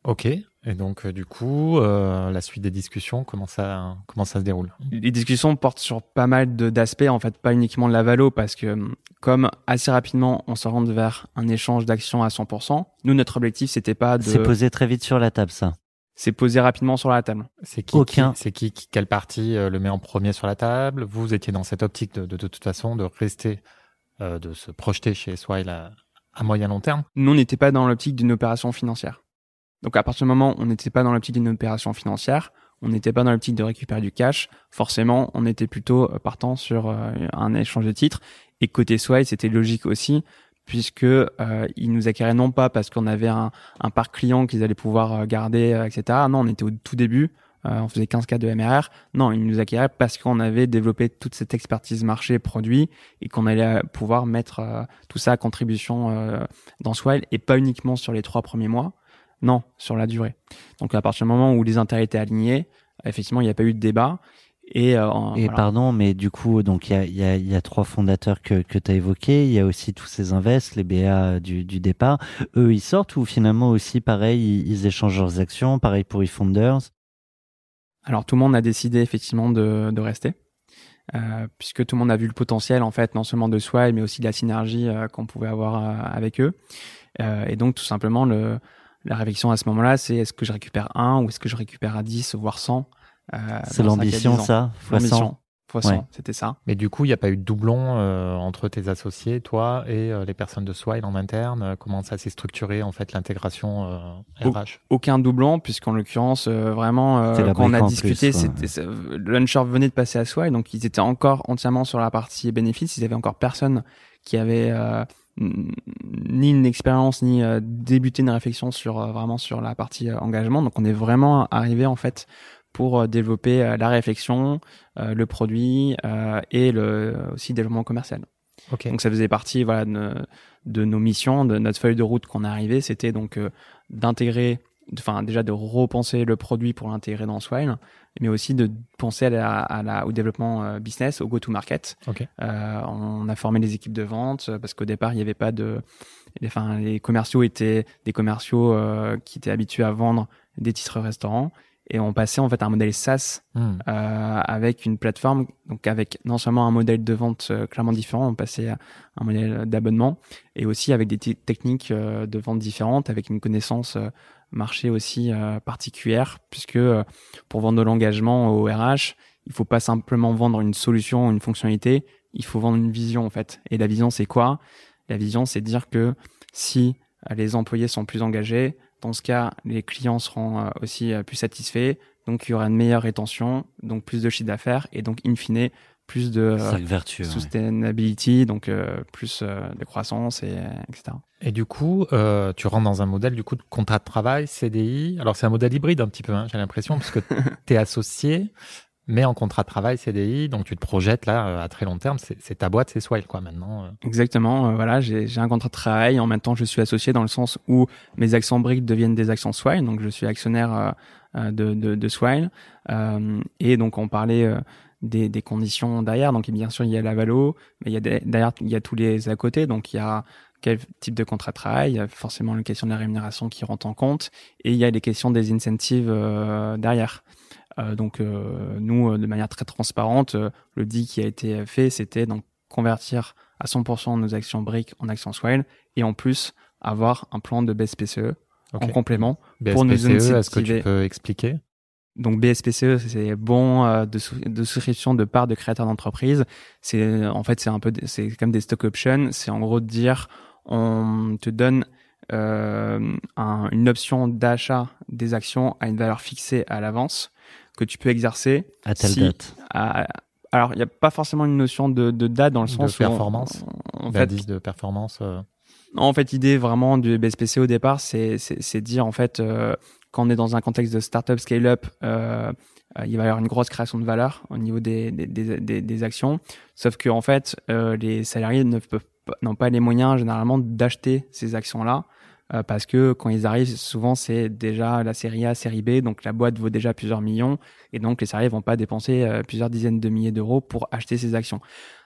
Ok. Et donc, euh, du coup, euh, la suite des discussions, comment ça, comment ça se déroule les discussions portent sur pas mal de- d'aspects, en fait, pas uniquement de la valo, parce que hum, comme assez rapidement on se rentre vers un échange d'actions à 100%, nous notre objectif c'était pas de, C'est posé très vite sur la table, ça. c'est posé rapidement sur la table. C'est qui, Aucun. qui- C'est qui, qui- quelle partie euh, le met en premier sur la table? Vous étiez dans cette optique de, de, de toute façon de rester, euh, de se projeter chez Swile à, à moyen long terme? Nous on n'était pas dans l'optique d'une opération financière. Donc à partir du moment où on n'était pas dans l'optique d'une opération financière, on n'était pas dans l'optique de récupérer du cash, forcément on était plutôt euh, partant sur euh, un échange de titres. Et côté Swile, c'était logique aussi, puisque euh, ils nous acquéraient non pas parce qu'on avait un, un parc client qu'ils allaient pouvoir euh, garder, etc. Non, on était au tout début, euh, on faisait 15 cas de MRR. Non, ils nous acquéraient parce qu'on avait développé toute cette expertise marché produit et qu'on allait pouvoir mettre tout ça à contribution dans Swile et pas uniquement sur les trois premiers mois. Non, sur la durée. Donc à partir du moment où les intérêts étaient alignés, effectivement, il n'y a pas eu de débat. Et, euh, en- Et voilà. pardon, mais du coup, donc il y a, il y, a, il y a trois fondateurs que, que tu as évoqués. Il y a aussi tous ces invests, les BA du, du départ. Eux, ils sortent ou finalement aussi, pareil, ils, ils échangent leurs actions. Pareil pour eFounders? Alors tout le monde a décidé effectivement de, de rester, euh, puisque tout le monde a vu le potentiel en fait, non seulement de Swile, mais aussi de la synergie euh, qu'on pouvait avoir euh, avec eux. Euh, et donc tout simplement, le, la réflexion à ce moment-là, c'est est-ce que je récupère un ou est-ce que je récupère à 10, voire 100 euh, C'est l'ambition, 10 ans. ça fois 100. L'ambition, fois 100, Ouais. c'était ça. Mais du coup, il n'y a pas eu de doublon euh, entre tes associés, toi, et euh, les personnes de Swile en interne. Euh, Comment ça s'est structuré, en fait, l'intégration. RH aucun doublon puisqu'en l'occurrence euh, vraiment euh, quand on a discuté plus, c'était launcher venait de passer à et donc ils étaient encore entièrement sur la partie bénéfice ils avaient encore personne qui avait euh, ni une expérience ni euh, débuté une réflexion sur euh, vraiment sur la partie euh, engagement. Donc on est vraiment arrivé en fait pour euh, développer la réflexion le produit et le aussi le développement commercial. Ok. donc ça faisait partie voilà de, de nos missions, de notre feuille de route qu'on est arrivé, c'était donc d'intégrer, enfin déjà de repenser le produit pour l'intégrer dans Swile, mais aussi de penser à la, à la- au développement euh, business, au go-to-market. Euh, on a formé les équipes de vente euh, parce qu'au départ il n'y avait pas de, enfin les commerciaux étaient des commerciaux euh, qui étaient habitués à vendre des titres restaurants et on passait en fait à un modèle SaaS Hmm. euh, avec une plateforme, donc avec non seulement un modèle de vente clairement différent, on passait à un modèle d'abonnement, et aussi avec des te- techniques de vente différentes, avec une connaissance marché aussi euh, particulière, puisque euh, pour vendre de l'engagement au RH, il faut pas simplement vendre une solution, une fonctionnalité, il faut vendre une vision en fait. Et la vision, c'est quoi? La vision, c'est dire que si euh, les employés sont plus engagés, dans ce cas, les clients seront euh, aussi plus satisfaits, donc il y aura une meilleure rétention, donc plus de chiffre d'affaires. Et donc in fine plus de euh, ouais. sustainability, donc euh, plus euh, de croissance et euh, etc. Et du coup, euh, tu rentres dans un modèle du coup de contrat de travail, CDI. Alors c'est un modèle hybride un petit peu, hein, j'ai l'impression, parce que tu es associé, mais en contrat de travail, CDI, donc tu te projettes là à très long terme. C'est ta boîte, c'est Swile quoi maintenant. euh. Exactement, euh, voilà, j'ai un contrat de travail. En même temps, je suis associé dans le sens où mes actions briques deviennent des actions Swile, donc je suis actionnaire de, de, de Swile. Euh, et donc on parlait euh, des, des conditions derrière. Donc bien sûr il y a la valo, mais il y a des- derrière il y a tous les à côté. Donc il y a quel type de contrat de travail, il y a forcément la question de la rémunération qui rentre en compte, et il y a les questions des incentives euh, derrière. Euh, donc euh, nous, euh, de manière très transparente, euh, le deal qui a été fait, c'était donc convertir à 100% nos actions briques en actions Swile, et en plus avoir un plan de BSPCE Ok. en complément pour nous BSPCE, est-ce que tu peux expliquer? Donc BSPCE, c'est bon euh, de, sou- de souscription de parts de créateurs d'entreprise. C'est en fait c'est un peu c'est comme des stock options. C'est en gros de dire on te donne euh, un- une option d'achat des actions à une valeur fixée à l'avance que tu peux exercer. À telle si- date. à- alors il n'y a pas forcément une notion de, de date dans le De sens où on- performance. En fait, de performance. euh, en fait, l'idée vraiment du BSPC au départ, c'est c'est c'est dire en fait euh, quand on est dans un contexte de startup scale-up, euh, euh, il va y avoir une grosse création de valeur au niveau des actions. Sauf que en fait, euh, les salariés n'ont pas les moyens généralement d'acheter ces actions-là. parce que quand ils arrivent, souvent c'est déjà la série A, série B, donc la boîte vaut déjà plusieurs millions, et donc les salariés vont pas dépenser plusieurs dizaines de milliers d'euros pour acheter ces actions.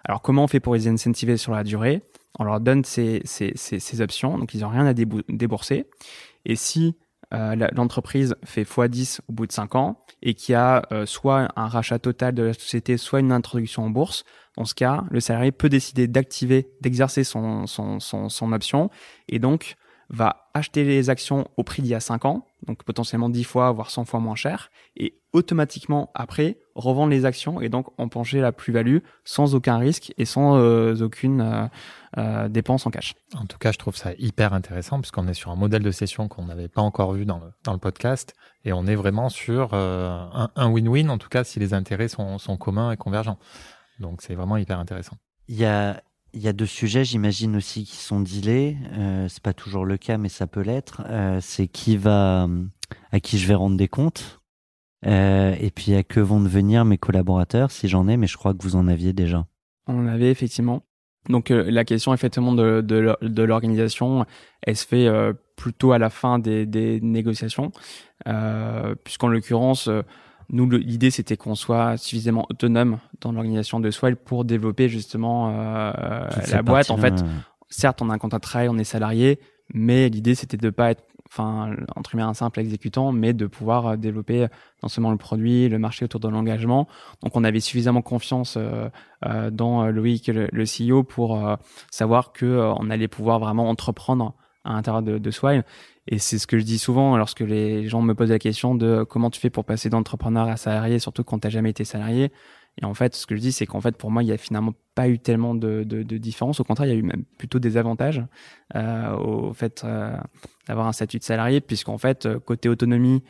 Alors comment on fait pour les incentiver sur la durée? On leur donne ces, options, donc ils n'ont rien à débou- débourser. Et si l'entreprise fait x10 au bout de 5 ans et qu'il y a euh, soit un rachat total de la société, soit une introduction en bourse, dans ce cas, le salarié peut décider d'activer, d'exercer son, son, son, son option. Et donc va acheter les actions au prix d'il y a 5 ans, donc potentiellement 10 fois, voire 100 fois moins cher, et automatiquement après revendre les actions et donc emponger la plus-value sans aucun risque et sans euh, aucune euh, euh, dépense en cash. En tout cas, je trouve ça hyper intéressant puisqu'on est sur un modèle de session qu'on n'avait pas encore vu dans le, dans le podcast et on est vraiment sur euh, un un win-win, en tout cas si les intérêts sont, sont communs et convergents. Donc c'est vraiment hyper intéressant. Il y a, il y a deux sujets, j'imagine aussi, qui sont dealés. Euh, c'est pas toujours le cas, mais ça peut l'être. Euh, c'est qui va, à qui je vais rendre des comptes. Euh, et puis à que vont devenir mes collaborateurs, si j'en ai, mais je crois que vous en aviez déjà. On en avait effectivement. Donc euh, la question effectivement de, de, de l'organisation, elle se fait plutôt à la fin des, des négociations, puisqu'en l'occurrence, Nous, l'idée, c'était qu'on soit suffisamment autonome dans l'organisation de Swile pour développer justement euh, la boîte. En fait, euh, certes, on a un contrat de travail, on est salarié, mais l'idée, c'était de pas être, enfin, entre guillemets, un simple exécutant, mais de pouvoir euh, développer non seulement le produit, le marché autour de l'engagement. Donc, on avait suffisamment confiance euh, euh, dans euh, Loïc, le, le CEO, pour euh, savoir que euh, on allait pouvoir vraiment entreprendre à l'intérieur de, de Swile. Et c'est ce que je dis souvent lorsque les gens me posent la question de comment tu fais pour passer d'entrepreneur à salarié, surtout quand t'as jamais été salarié. Et en fait, ce que je dis, c'est qu'en fait, pour moi, il y a finalement pas eu tellement de, de, de différence. Au contraire, il y a eu même plutôt des avantages euh, au fait euh, d'avoir un statut de salarié, puisqu'en fait, euh, côté autonomie,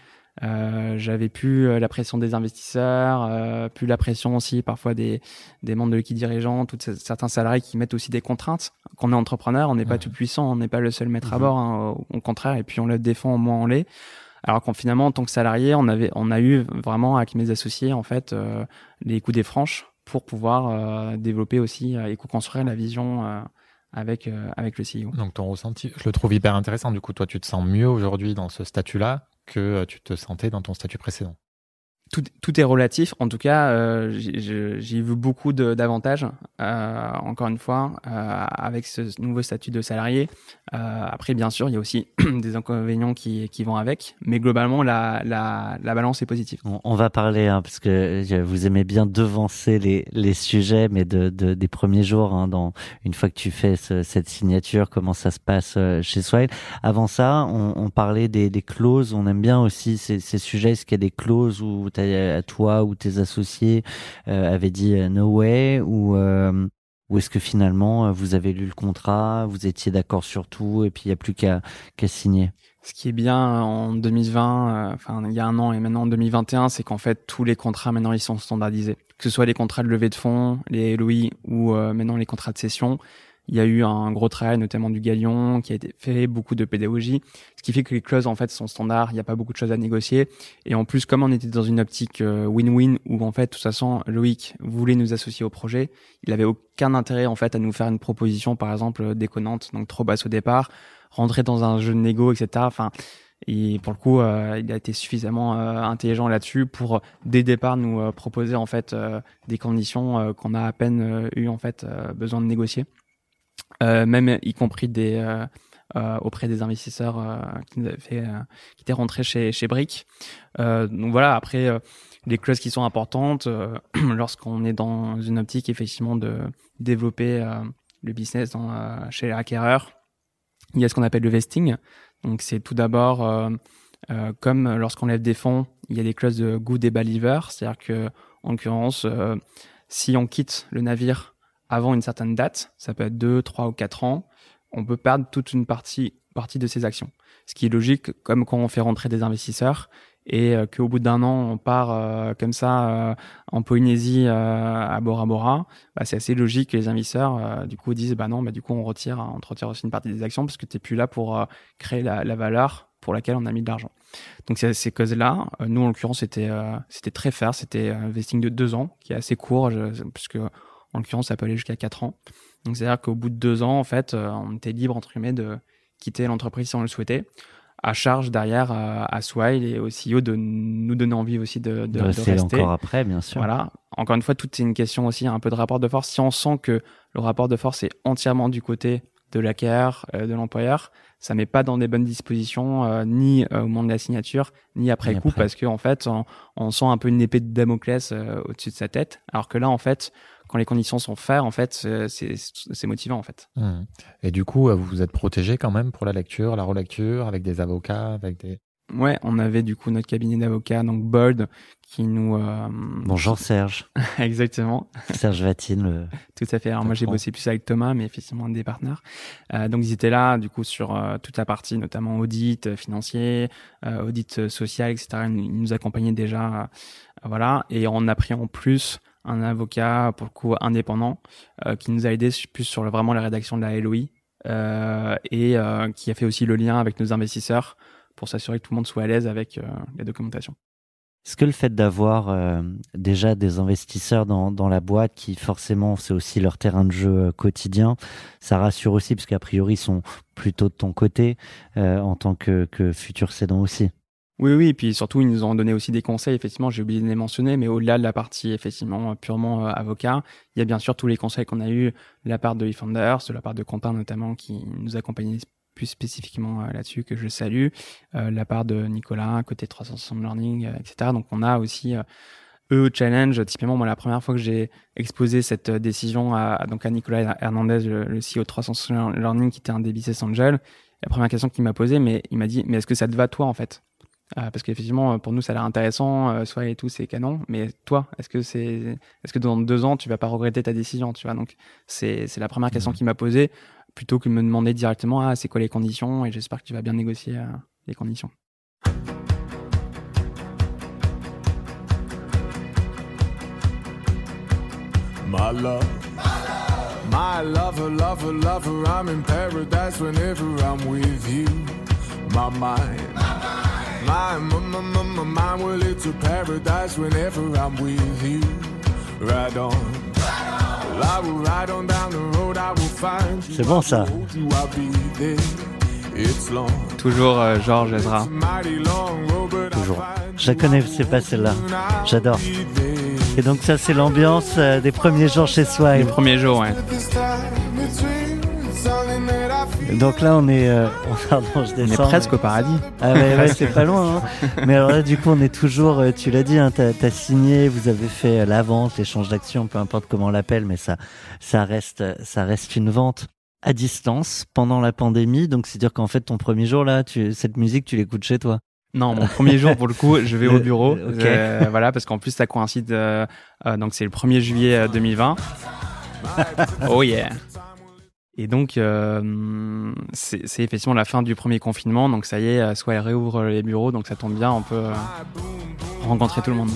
euh, j'avais plus euh, la pression des investisseurs, euh, plus la pression aussi parfois des, des membres de l'équipe dirigeante, ces- certains salariés qui mettent aussi des contraintes. Quand on est entrepreneur, on n'est pas tout puissant, on n'est pas le seul maître à Mhm. bord, hein, au, au contraire, et puis on le défend, au moins on l'est. Alors qu'en finalement, en tant que salarié, on avait, on a eu vraiment avec mes associés en fait euh, les coups des franches pour pouvoir euh, développer aussi euh, et co-construire la vision euh, avec euh, avec le CEO. Donc ton ressenti, je le trouve hyper intéressant. Du coup, toi, tu te sens mieux aujourd'hui dans ce statut-là que euh, tu te sentais dans ton statut précédent. Tout, tout est relatif. En tout cas, euh, j'ai- vu beaucoup d'avantages. euh, encore une fois, euh, avec ce nouveau statut de salarié. Après, bien sûr, il y a aussi des inconvénients qui, qui vont avec, mais globalement, la, la, la balance est positive. On, va parler, hein, parce que vous aimez bien devancer les, les sujets, mais de, de- des premiers jours, hein, dans, une fois que tu fais ce- cette signature, comment ça se passe chez Swile. Avant ça, on, parlait des, clauses. On aime bien aussi ces, sujets. Est-ce qu'il y a des clauses où t'as- à toi ou tes associés euh, avaient dit euh, no way ou euh, ou est-ce que finalement vous avez lu le contrat, vous étiez d'accord sur tout et puis il n'y a plus qu'à signer? Ce qui est bien en 2020, euh, enfin il y a un an et maintenant en 2021, c'est qu'en fait tous les contrats maintenant ils sont standardisés. Que ce soit les contrats de levée de fonds, les LOI ou maintenant les contrats de cession, il y a eu un gros travail notamment du Galion qui a été fait, beaucoup de pédagogie, ce qui fait que les clauses en fait sont standards, il n'y a pas beaucoup de choses à négocier. Et en plus comme on était dans une optique euh, win-win où en fait de toute façon Loïc voulait nous associer au projet, il avait aucun intérêt en fait à nous faire une proposition par exemple déconnante, donc trop basse au départ, rentrer dans un jeu de négo, etc. Enfin, et pour le coup, euh, il a été suffisamment euh, intelligent là-dessus pour dès départ nous proposer en fait des conditions qu'on a à peine eu en fait besoin de négocier, même y compris des euh, euh, auprès des investisseurs euh, qui euh, qui étaient rentrés chez chez Brick. Euh, donc voilà. Après, euh, les clauses qui sont importantes euh, lorsqu'on est dans une optique effectivement de développer euh, le business dans, euh, chez l'acquéreur. Il y a ce qu'on appelle le vesting. Donc c'est tout d'abord euh, euh, comme lorsqu'on lève des fonds, il y a des clauses de good et believer, c'est-à-dire que en l'occurrence, euh, si on quitte le navire avant une certaine date, ça peut être 2, 3 ou 4 ans, on peut perdre toute une partie, partie de ses actions. Ce qui est logique, comme quand on fait rentrer des investisseurs et euh, qu'au bout d'un an, on part euh, comme ça euh, en Polynésie euh, à Bora Bora, bah, c'est assez logique que les investisseurs du coup disent bah non, bah du coup on retire, on retire aussi une partie des actions parce que tu n'es plus là pour créer la, valeur pour laquelle on a mis de l'argent. Donc ces causes-là. Nous en l'occurrence c'était c'était très fair, c'était un vesting de deux ans qui est assez court je- puisque en l'occurrence ça peut aller jusqu'à quatre ans. Donc c'est à dire qu'au bout de deux ans en fait euh, on était libre entre guillemets de quitter l'entreprise si on le souhaitait à charge derrière euh, à Swile et au CEO de nous donner envie aussi de, de, de de rester encore après, bien sûr. Voilà. Encore une fois, tout est une question aussi un peu de rapport de force. Si on sent que le rapport de force est entièrement du côté de l'acquéreur, euh, de l'employeur, ça met pas dans des bonnes dispositions, euh, ni euh, au moment de la signature, ni après Ni coup, après. parce que en fait, on, on sent un peu une épée de Damoclès au-dessus de sa tête. Alors que là, en fait, quand les conditions sont faires, en fait, c'est- motivant, en fait. Mhm. Et du coup, euh, vous vous êtes protégé quand même pour la lecture, la relecture, avec des avocats, avec des. Ouais, on avait du coup notre cabinet d'avocats, donc Bold, qui nous... euh, Bonjour Serge, Exactement. Serge Vatine, le Tout à fait. Alors moi j'ai bossé plus avec Thomas, mais effectivement un des partenaires. Euh, donc ils étaient là du coup sur euh, toute la partie, notamment audit financier, euh, audit social, etc. Ils nous- accompagnaient déjà, euh, voilà. Et on a pris en plus un avocat pour le coup indépendant euh, qui nous a aidé plus sur vraiment la rédaction de la LOI euh, et euh, qui a fait aussi le lien avec nos investisseurs pour s'assurer que tout le monde soit à l'aise avec la documentation. Est-ce que le fait d'avoir déjà des investisseurs dans, dans la boîte, qui forcément c'est aussi leur terrain de jeu quotidien, ça rassure aussi parce qu'a priori ils sont plutôt de ton côté en tant que, que futur cédant aussi? Oui, oui, et puis surtout, ils nous ont donné aussi des conseils. Effectivement, j'ai oublié de les mentionner, mais au-delà de la partie effectivement purement euh, avocat, il y a bien sûr tous les conseils qu'on a eus de la part de eFounders, de la part de Quentin notamment, qui nous accompagnait plus spécifiquement euh, là-dessus, que je salue, euh, la part de Nicolas, côté 360 Learning, etc. Donc, on a aussi eux challenge. Typiquement, moi, la première fois que j'ai exposé cette décision à, donc à Nicolas Hernandez, le, CEO de 360 Learning, qui était un des business angels, la première question qu'il m'a posée, mais il m'a dit, mais est-ce que ça te va toi en fait? Parce qu'effectivement, pour nous, ça a l'air intéressant, euh, soit et tout, c'est canon. Mais toi, est-ce que c'est, est-ce que dans deux ans, tu vas pas regretter ta décision, tu vois? Donc, c'est c'est la première question Mhm. qu'il m'a posée, plutôt que de me demander directement, ah, c'est quoi les conditions? Et j'espère que tu vas bien négocier euh, les conditions. My love. My lover, lover, lover, I'm in paradise whenever I'm with you. My mind. My, my, my, my, my mind, well, it's a paradise whenever I'm with you. Ride on. Well, I will ride on down the road, I will find you. C'est bon, ça. Toujours euh, Georges Ezra. Toujours. Je la connais, c'est pas celle-là. J'adore. Et donc ça, c'est l'ambiance euh, des premiers jours chez Les Swipe. premiers jours, ouais. Donc là, on est... euh, pardon, je On est descends. presque au paradis. Ah ouais, ouais, c'est pas loin. hein. Mais alors là, du coup, on est toujours, euh, tu l'as dit, hein, t'as as signé, vous avez fait euh, la vente, l'échange d'actions, peu importe comment on l'appelle, mais ça, ça reste, ça reste une vente à distance pendant la pandémie. Donc, c'est-à-dire qu'en fait, ton premier jour là, tu, cette musique, tu l'écoutes chez toi. Non, mon premier jour pour le coup, je vais au bureau. ok. Euh, voilà, parce qu'en plus ça coïncide. euh, donc c'est le 1er juillet euh, 2020. oh yeah. Et donc euh, c'est c'est effectivement la fin du premier confinement. Donc ça y est, euh, soit elle réouvre les bureaux, donc ça tombe bien, on peut euh, rencontrer tout le monde.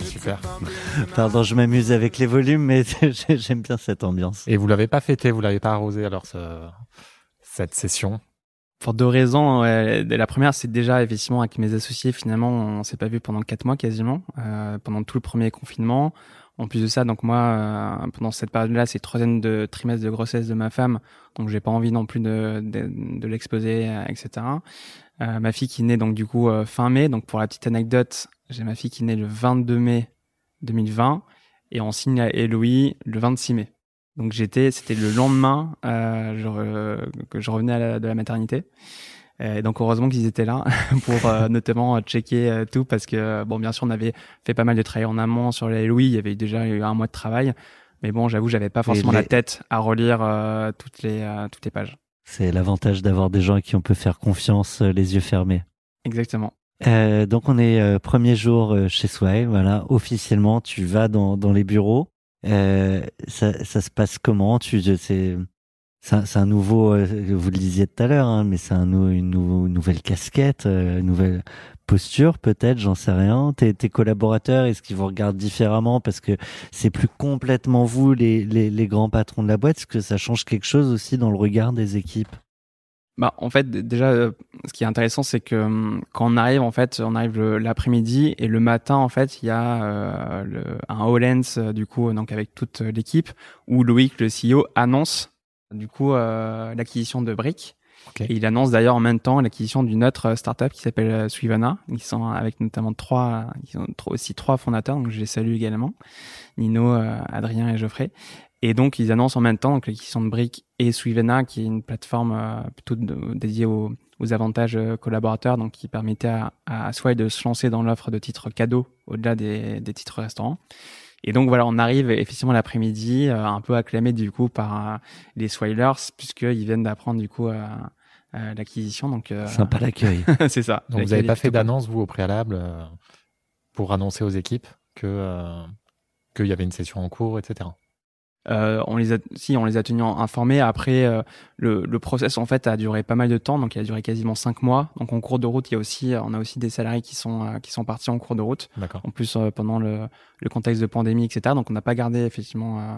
Super. Pardon, je m'amuse avec les volumes, mais j'aime bien cette ambiance. Et vous l'avez pas fêté, vous l'avez pas arrosé alors ce- cette session? Pour deux raisons. ouais. La première, c'est déjà effectivement avec mes associés, finalement, on s'est pas vu pendant quatre mois quasiment, euh, pendant tout le premier confinement. En plus de ça, donc moi, euh, pendant cette période-là, c'est troisième de trimestre de grossesse de ma femme, donc j'ai pas envie non plus de, de, de l'exposer, euh, etc. Euh, ma fille qui naît donc du coup euh, fin mai, donc pour la petite anecdote, j'ai ma fille qui naît le 22 mai 2020 et on signe à Eloï le 26 mai. Donc j'étais, c'était le lendemain euh, je que je revenais à de la maternité. Et donc heureusement qu'ils étaient là pour euh, notamment euh, checker euh, tout parce que bon bien sûr on avait fait pas mal de travail en amont sur les Louis, il y avait déjà eu un mois de travail, mais bon j'avoue j'avais pas forcément les- la tête à relire euh, toutes les euh, toutes les pages. C'est l'avantage d'avoir des gens à qui on peut faire confiance, euh, les yeux fermés. Exactement. Euh, donc on est euh, premier jour euh, chez Sway, voilà, officiellement tu vas dans, dans les bureaux. Euh, ça, ça se passe comment? Tu c'est c'est un, nouveau, euh, vous le disiez tout à l'heure, hein, mais c'est une, nou- nouvelle casquette, euh, une nouvelle posture peut-être, j'en sais rien. Tes, collaborateurs, est-ce qu'ils vous regardent différemment parce que c'est plus complètement vous les, grands patrons de la boîte? Est-ce que ça change quelque chose aussi dans le regard des équipes? Bah, en fait, déjà, euh, ce qui est intéressant, c'est que hum, quand on arrive, en fait, on arrive l'après-midi et le matin, en fait, il y a euh, le, un Hollands, du coup, donc avec toute l'équipe, où Loïc, le CEO, annonce, du coup, euh, l'acquisition de Brick. Ok. Et il annonce d'ailleurs en même temps l'acquisition d'une autre euh, startup qui s'appelle euh, Suivana, qui sont avec notamment trois, qui ont aussi trois fondateurs, donc je les salue également, Nino, Adrien et Geoffrey. Et donc ils annoncent en même temps l'acquisition de Brick et Suivana, qui est une plateforme plutôt dédiée aux, aux avantages collaborateurs, donc qui permettait à, à Swile de se lancer dans l'offre de titres cadeaux au-delà des, des titres restaurants. Et donc voilà, on arrive effectivement l'après-midi, euh, un peu acclamé du coup par euh, les Swilers, puisqu'ils viennent d'apprendre du coup euh, euh, l'acquisition. Donc euh, Sympa l'accueil. c'est ça. Donc vous n'avez pas fait d'annonce vous au préalable euh, pour annoncer aux équipes que euh, qu'il y avait une session en cours, etc. Euh, on les a, si on les a tenus informés. Après, euh, le, le process en fait a duré pas mal de temps, donc il a duré quasiment cinq mois. Donc en cours de route, il y a aussi, on a aussi des salariés qui sont euh, qui sont partis en cours de route. D'accord. En plus euh, pendant le, le contexte de pandémie, etc. Donc on n'a pas gardé effectivement euh,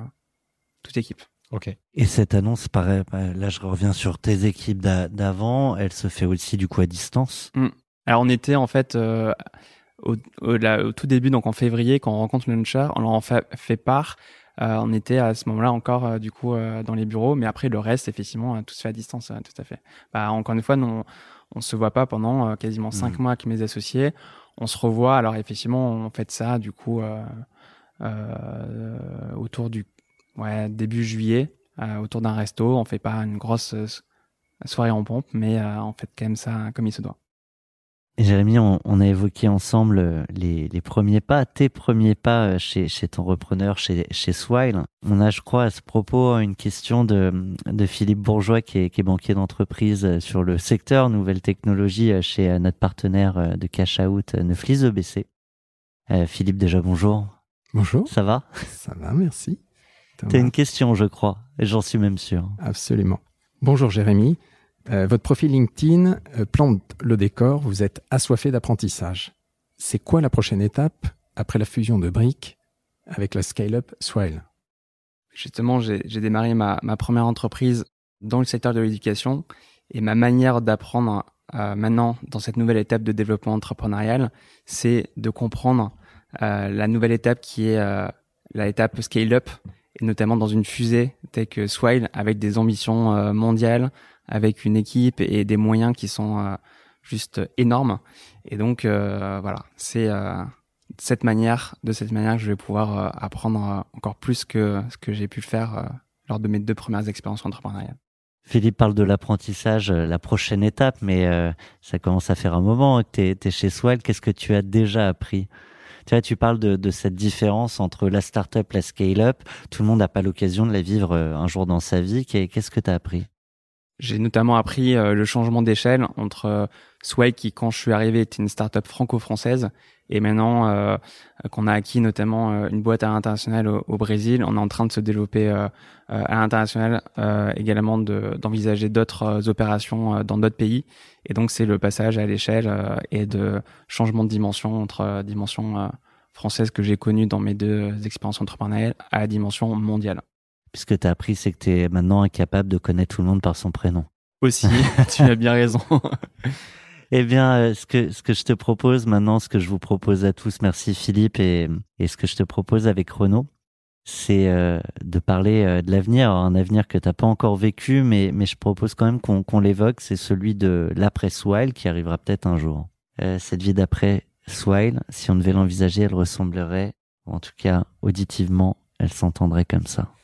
toute équipe. Ok. Et cette annonce, paraît, bah, là je reviens sur tes équipes d'a- d'avant, elle se fait aussi du coup à distance. Alors on était en fait euh, au, au- la- au tout début, donc en février, quand on rencontre le launcher, on leur en fait, fait part. Euh, on était à ce moment-là encore euh, du coup euh, dans les bureaux, mais après le reste, effectivement, tout se fait à distance, tout à fait. Bah, encore une fois, nous, on se voit pas pendant quasiment cinq Mhm. mois avec mes associés. On se revoit. Alors effectivement, on fait ça du coup euh, euh, autour du ouais, début juillet, euh, autour d'un resto. On fait pas une grosse soirée en pompe, mais on fait quand même ça comme il se doit. Jérémy, on, on a évoqué ensemble euh, les, les premiers pas, tes premiers pas euh, chez, chez ton repreneur, chez, chez Swile. On a, je crois, à ce propos, une question de, de Philippe Bourgeois, qui est, qui est banquier d'entreprise euh, sur le secteur nouvelles technologies chez notre partenaire de cash out, Neuflis EBC. Euh, Philippe, déjà bonjour. Bonjour, Ça va? Ça va, merci. T'as une question, je crois. Et J'en suis même sûr. Absolument. Bonjour Jérémy. Euh, votre profil LinkedIn euh, plante le décor, vous êtes assoiffé d'apprentissage. C'est quoi la prochaine étape après la fusion de Brick avec la scale-up Swile? Justement, j'ai j'ai démarré ma, ma première entreprise dans le secteur de l'éducation et ma manière d'apprendre euh, maintenant dans cette nouvelle étape de développement entrepreneurial, c'est de comprendre euh, la nouvelle étape qui est euh, la étape scale-up et notamment dans une fusée telle que Swile avec des ambitions euh, mondiales, avec une équipe et des moyens qui sont euh, juste énormes. Et donc euh, voilà, c'est euh, cette manière, de cette manière que je vais pouvoir apprendre encore plus que ce que j'ai pu faire lors de mes deux premières expériences entrepreneuriales. Philippe parle de l'apprentissage, la prochaine étape, mais ça commence à faire un moment que tu es, chez Swile. Qu'est-ce que tu as déjà appris? Tu vois, tu parles de, de cette différence entre la start-up, la scale-up. Tout le monde n'a pas l'occasion de la vivre un jour dans sa vie. Qu'est- Qu'est-ce que tu as appris? J'ai notamment appris euh, le changement d'échelle entre euh, Sway qui quand je suis arrivé était une startup franco-française et maintenant euh, qu'on a acquis notamment euh, une boîte à l'international au, Brésil, on est en train de se développer euh, à l'international également de- d'envisager d'autres opérations dans d'autres pays et donc c'est le passage à l'échelle et de changement de dimension entre dimension française que j'ai connue dans mes deux expériences entrepreneuriales à la dimension mondiale. Puisque tu as appris, c'est que tu es maintenant incapable de connaître tout le monde par son prénom. Aussi, tu as bien raison. Eh bien, euh, ce que ce que je te propose maintenant, ce que je vous propose à tous, merci Philippe, et, et ce que je te propose avec Renaud, c'est euh, de parler euh, de l'avenir, un avenir que t'as pas encore vécu, mais mais je propose quand même qu'on qu'on l'évoque, c'est celui de l'après Swile qui arrivera peut-être un jour. Euh, cette vie d'après Swile, si on devait l'envisager, elle ressemblerait, en tout cas auditivement, elle s'entendrait comme ça.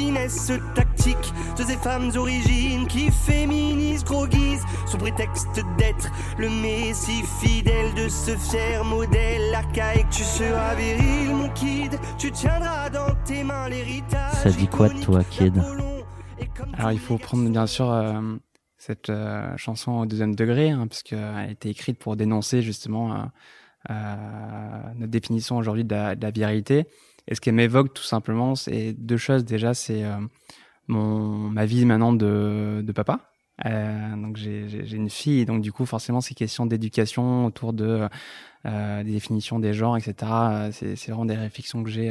finesse tactique de ces femmes origines qui féminisent gros guise sous prétexte d'être le messie fidèle de ce fier modèle archaïque. Tu seras viril, mon kid, tu tiendras dans tes mains l'héritage. Ça dit quoi de toi, kid Alors il faut prendre bien sûr euh, cette euh, chanson au deuxième degré, hein, parce qu'elle a été écrite pour dénoncer justement euh, euh, notre définition aujourd'hui de, de la virilité. Et ce qu'elle m'évoque tout simplement, c'est deux choses. Déjà, c'est euh, mon ma vie maintenant de, de papa. Euh, donc j'ai une fille, donc du coup forcément ces questions d'éducation autour de euh, des définitions des genres, etc. C'est vraiment des réflexions que j'ai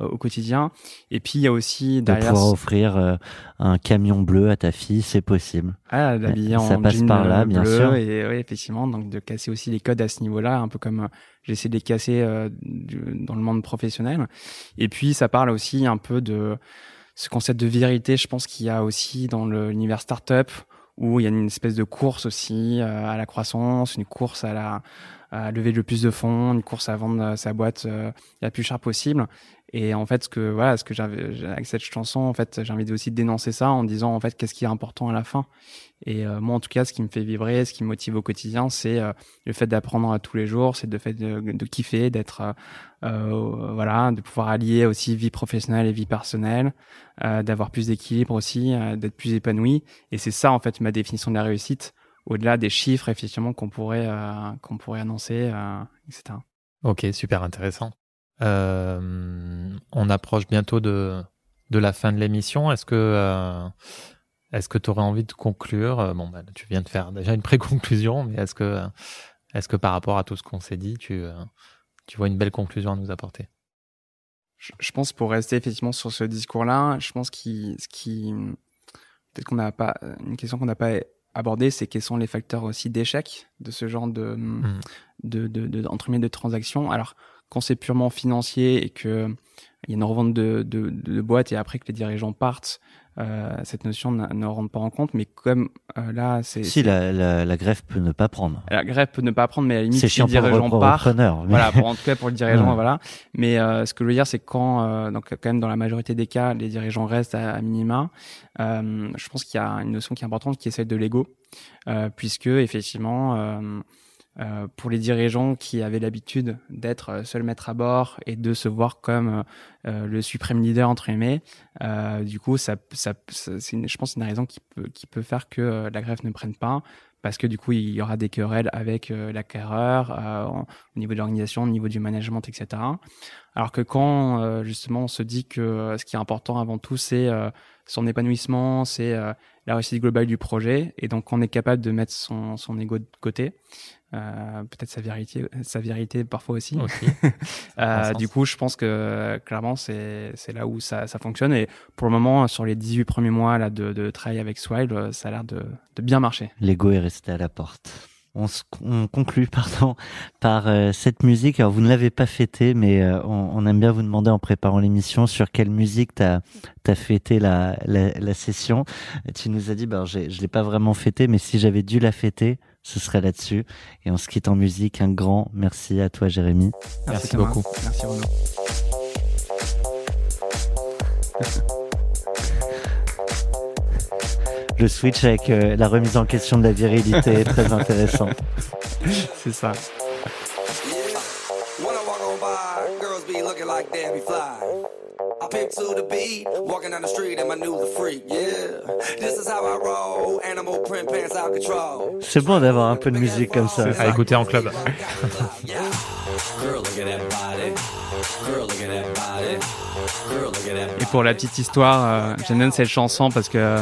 au quotidien. Et puis il y a aussi De derrière pouvoir offrir euh, un camion bleu à ta fille, c'est possible. ah, d'habiller ça en passe jean par là, euh, bien sûr. et oui, effectivement, donc de casser aussi les codes à ce niveau-là, un peu comme euh, j'essaie de les casser euh, dans le monde professionnel. Et puis ça parle aussi un peu de ce concept de vérité. Je pense qu'il y a aussi dans l'univers startup où il y a une espèce de course aussi euh, à la croissance, une course à la à lever le plus de fonds, une course à vendre euh, sa boîte euh, la plus cher possible. Et en fait, ce que voilà, ce que j'avais avec cette chanson, en fait, j'ai envie aussi de dénoncer ça en disant en fait qu'est-ce qui est important à la fin. Et euh, moi, en tout cas, ce qui me fait vibrer, ce qui me motive au quotidien, c'est euh, le fait d'apprendre à tous les jours, c'est le fait de, kiffer, d'être euh, voilà, de pouvoir allier aussi vie professionnelle et vie personnelle, d'avoir plus d'équilibre aussi, d'être plus épanoui. Et c'est ça en fait ma définition de la réussite, au-delà des chiffres effectivement qu'on pourrait qu'on pourrait annoncer, etc. Ok, super intéressant. Euh, on approche bientôt de, de la fin de l'émission. Est-ce que, euh, Est-ce que tu aurais envie de conclure? Euh, Bon, bah, tu viens de faire déjà une pré-conclusion, mais est-ce que, est-ce que par rapport à tout ce qu'on s'est dit, tu, tu vois une belle conclusion à nous apporter? Je, pense pour rester effectivement sur ce discours-là, je pense qu'il, ce qui, peut-être qu'on n'a pas, une question qu'on n'a pas abordée, c'est quels sont les facteurs aussi d'échec de ce genre de, Mm. de, de, de, entre guillemets, de transactions. Alors, quand c'est purement financier et que il y a une revente de, de, de boîtes et après que les dirigeants partent, euh, cette notion ne, rentre pas en compte. Mais comme euh, là, c'est Si la, la, la greffe peut ne pas prendre. la grève peut ne pas prendre, mais à la limite, si le pour dirigeant repre- part, repreneur. mais- voilà, pour, en tout cas pour le dirigeant, voilà. Mais euh, ce que je veux dire, c'est quand, euh, donc quand même dans la majorité des cas, les dirigeants restent à, à minima. euh, je pense qu'il y a une notion qui est importante, qui est celle de l'ego, euh, puisque effectivement, euh, euh, pour les dirigeants qui avaient l'habitude d'être euh, seul maître à bord et de se voir comme euh, le suprême leader entre guillemets, euh, du coup, ça, ça, ça- c'est je pense, une raison qui peut, qui peut faire que euh, la grève ne prenne pas. Parce que du coup, il y aura des querelles avec euh, l'acquéreur euh, au niveau de l'organisation, au niveau du management, etc. Alors que quand euh, justement on se dit que euh, ce qui est important avant tout, c'est euh, son épanouissement, c'est euh, la réussite globale du projet, et donc on est capable de mettre son, son ego de côté, euh, peut-être sa vérité, sa vérité parfois aussi. Aussi. Euh, du coup, je pense que clairement, c'est là où ça, ça fonctionne. Et pour le moment, sur les 18 premiers mois là, de, de travail avec Swile, euh, ça a l'air de, de bien marcher. L'ego est resté à la porte. On, se- on conclut pardon, par euh, cette musique. Alors, vous ne l'avez pas fêtée, mais euh, on, on aime bien vous demander en préparant l'émission sur quelle musique tu as, fêté la, la, la session. Tu nous as dit, bah, j'ai- je l'ai pas vraiment fêtée, mais si j'avais dû la fêter, ce serait là-dessus. Et on se quitte en musique. Un grand merci à toi, Jérémy. Merci beaucoup. Merci Renaud. Le switch avec euh, la remise en question de la virilité est très intéressant. C'est ça. I pimp to the beat, walking down the street and my new the freak, yeah. This is how I roll, animal print pants out control. C'est bon d'avoir un peu de musique comme ça. À écouter en club. Yeah. Girl, look at that body. Girl, look at that body. Girl, look at that Et pour la petite histoire, euh, j'aime bien cette chanson parce que euh,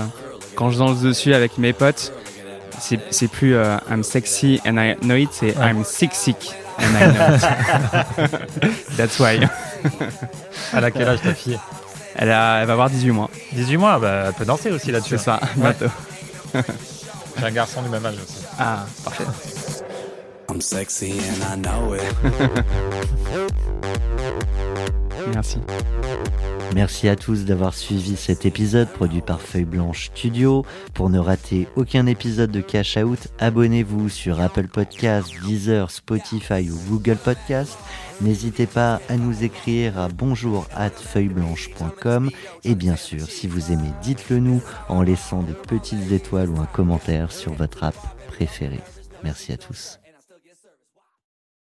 quand je danse dessus avec mes potes, c'est c'est plus euh, I'm sexy and I know it, c'est I'm sick sick and I know it. That's why. À quel âge ta fille? Elle, a, elle va avoir 18 mois. 18 mois, bah, elle peut danser aussi là-dessus. C'est ça, bientôt. J'ai un garçon du même âge aussi. Ah, parfait. I'm sexy and I know it. Merci. Merci à tous d'avoir suivi cet épisode produit par Feuille Blanche Studio. Pour ne rater aucun épisode de Cash Out, abonnez-vous sur Apple Podcasts, Deezer, Spotify ou Google Podcasts. N'hésitez pas à nous écrire à bonjour at feuilleblanche.com et bien sûr, si vous aimez, dites-le nous en laissant des petites étoiles ou un commentaire sur votre app préférée. Merci à tous.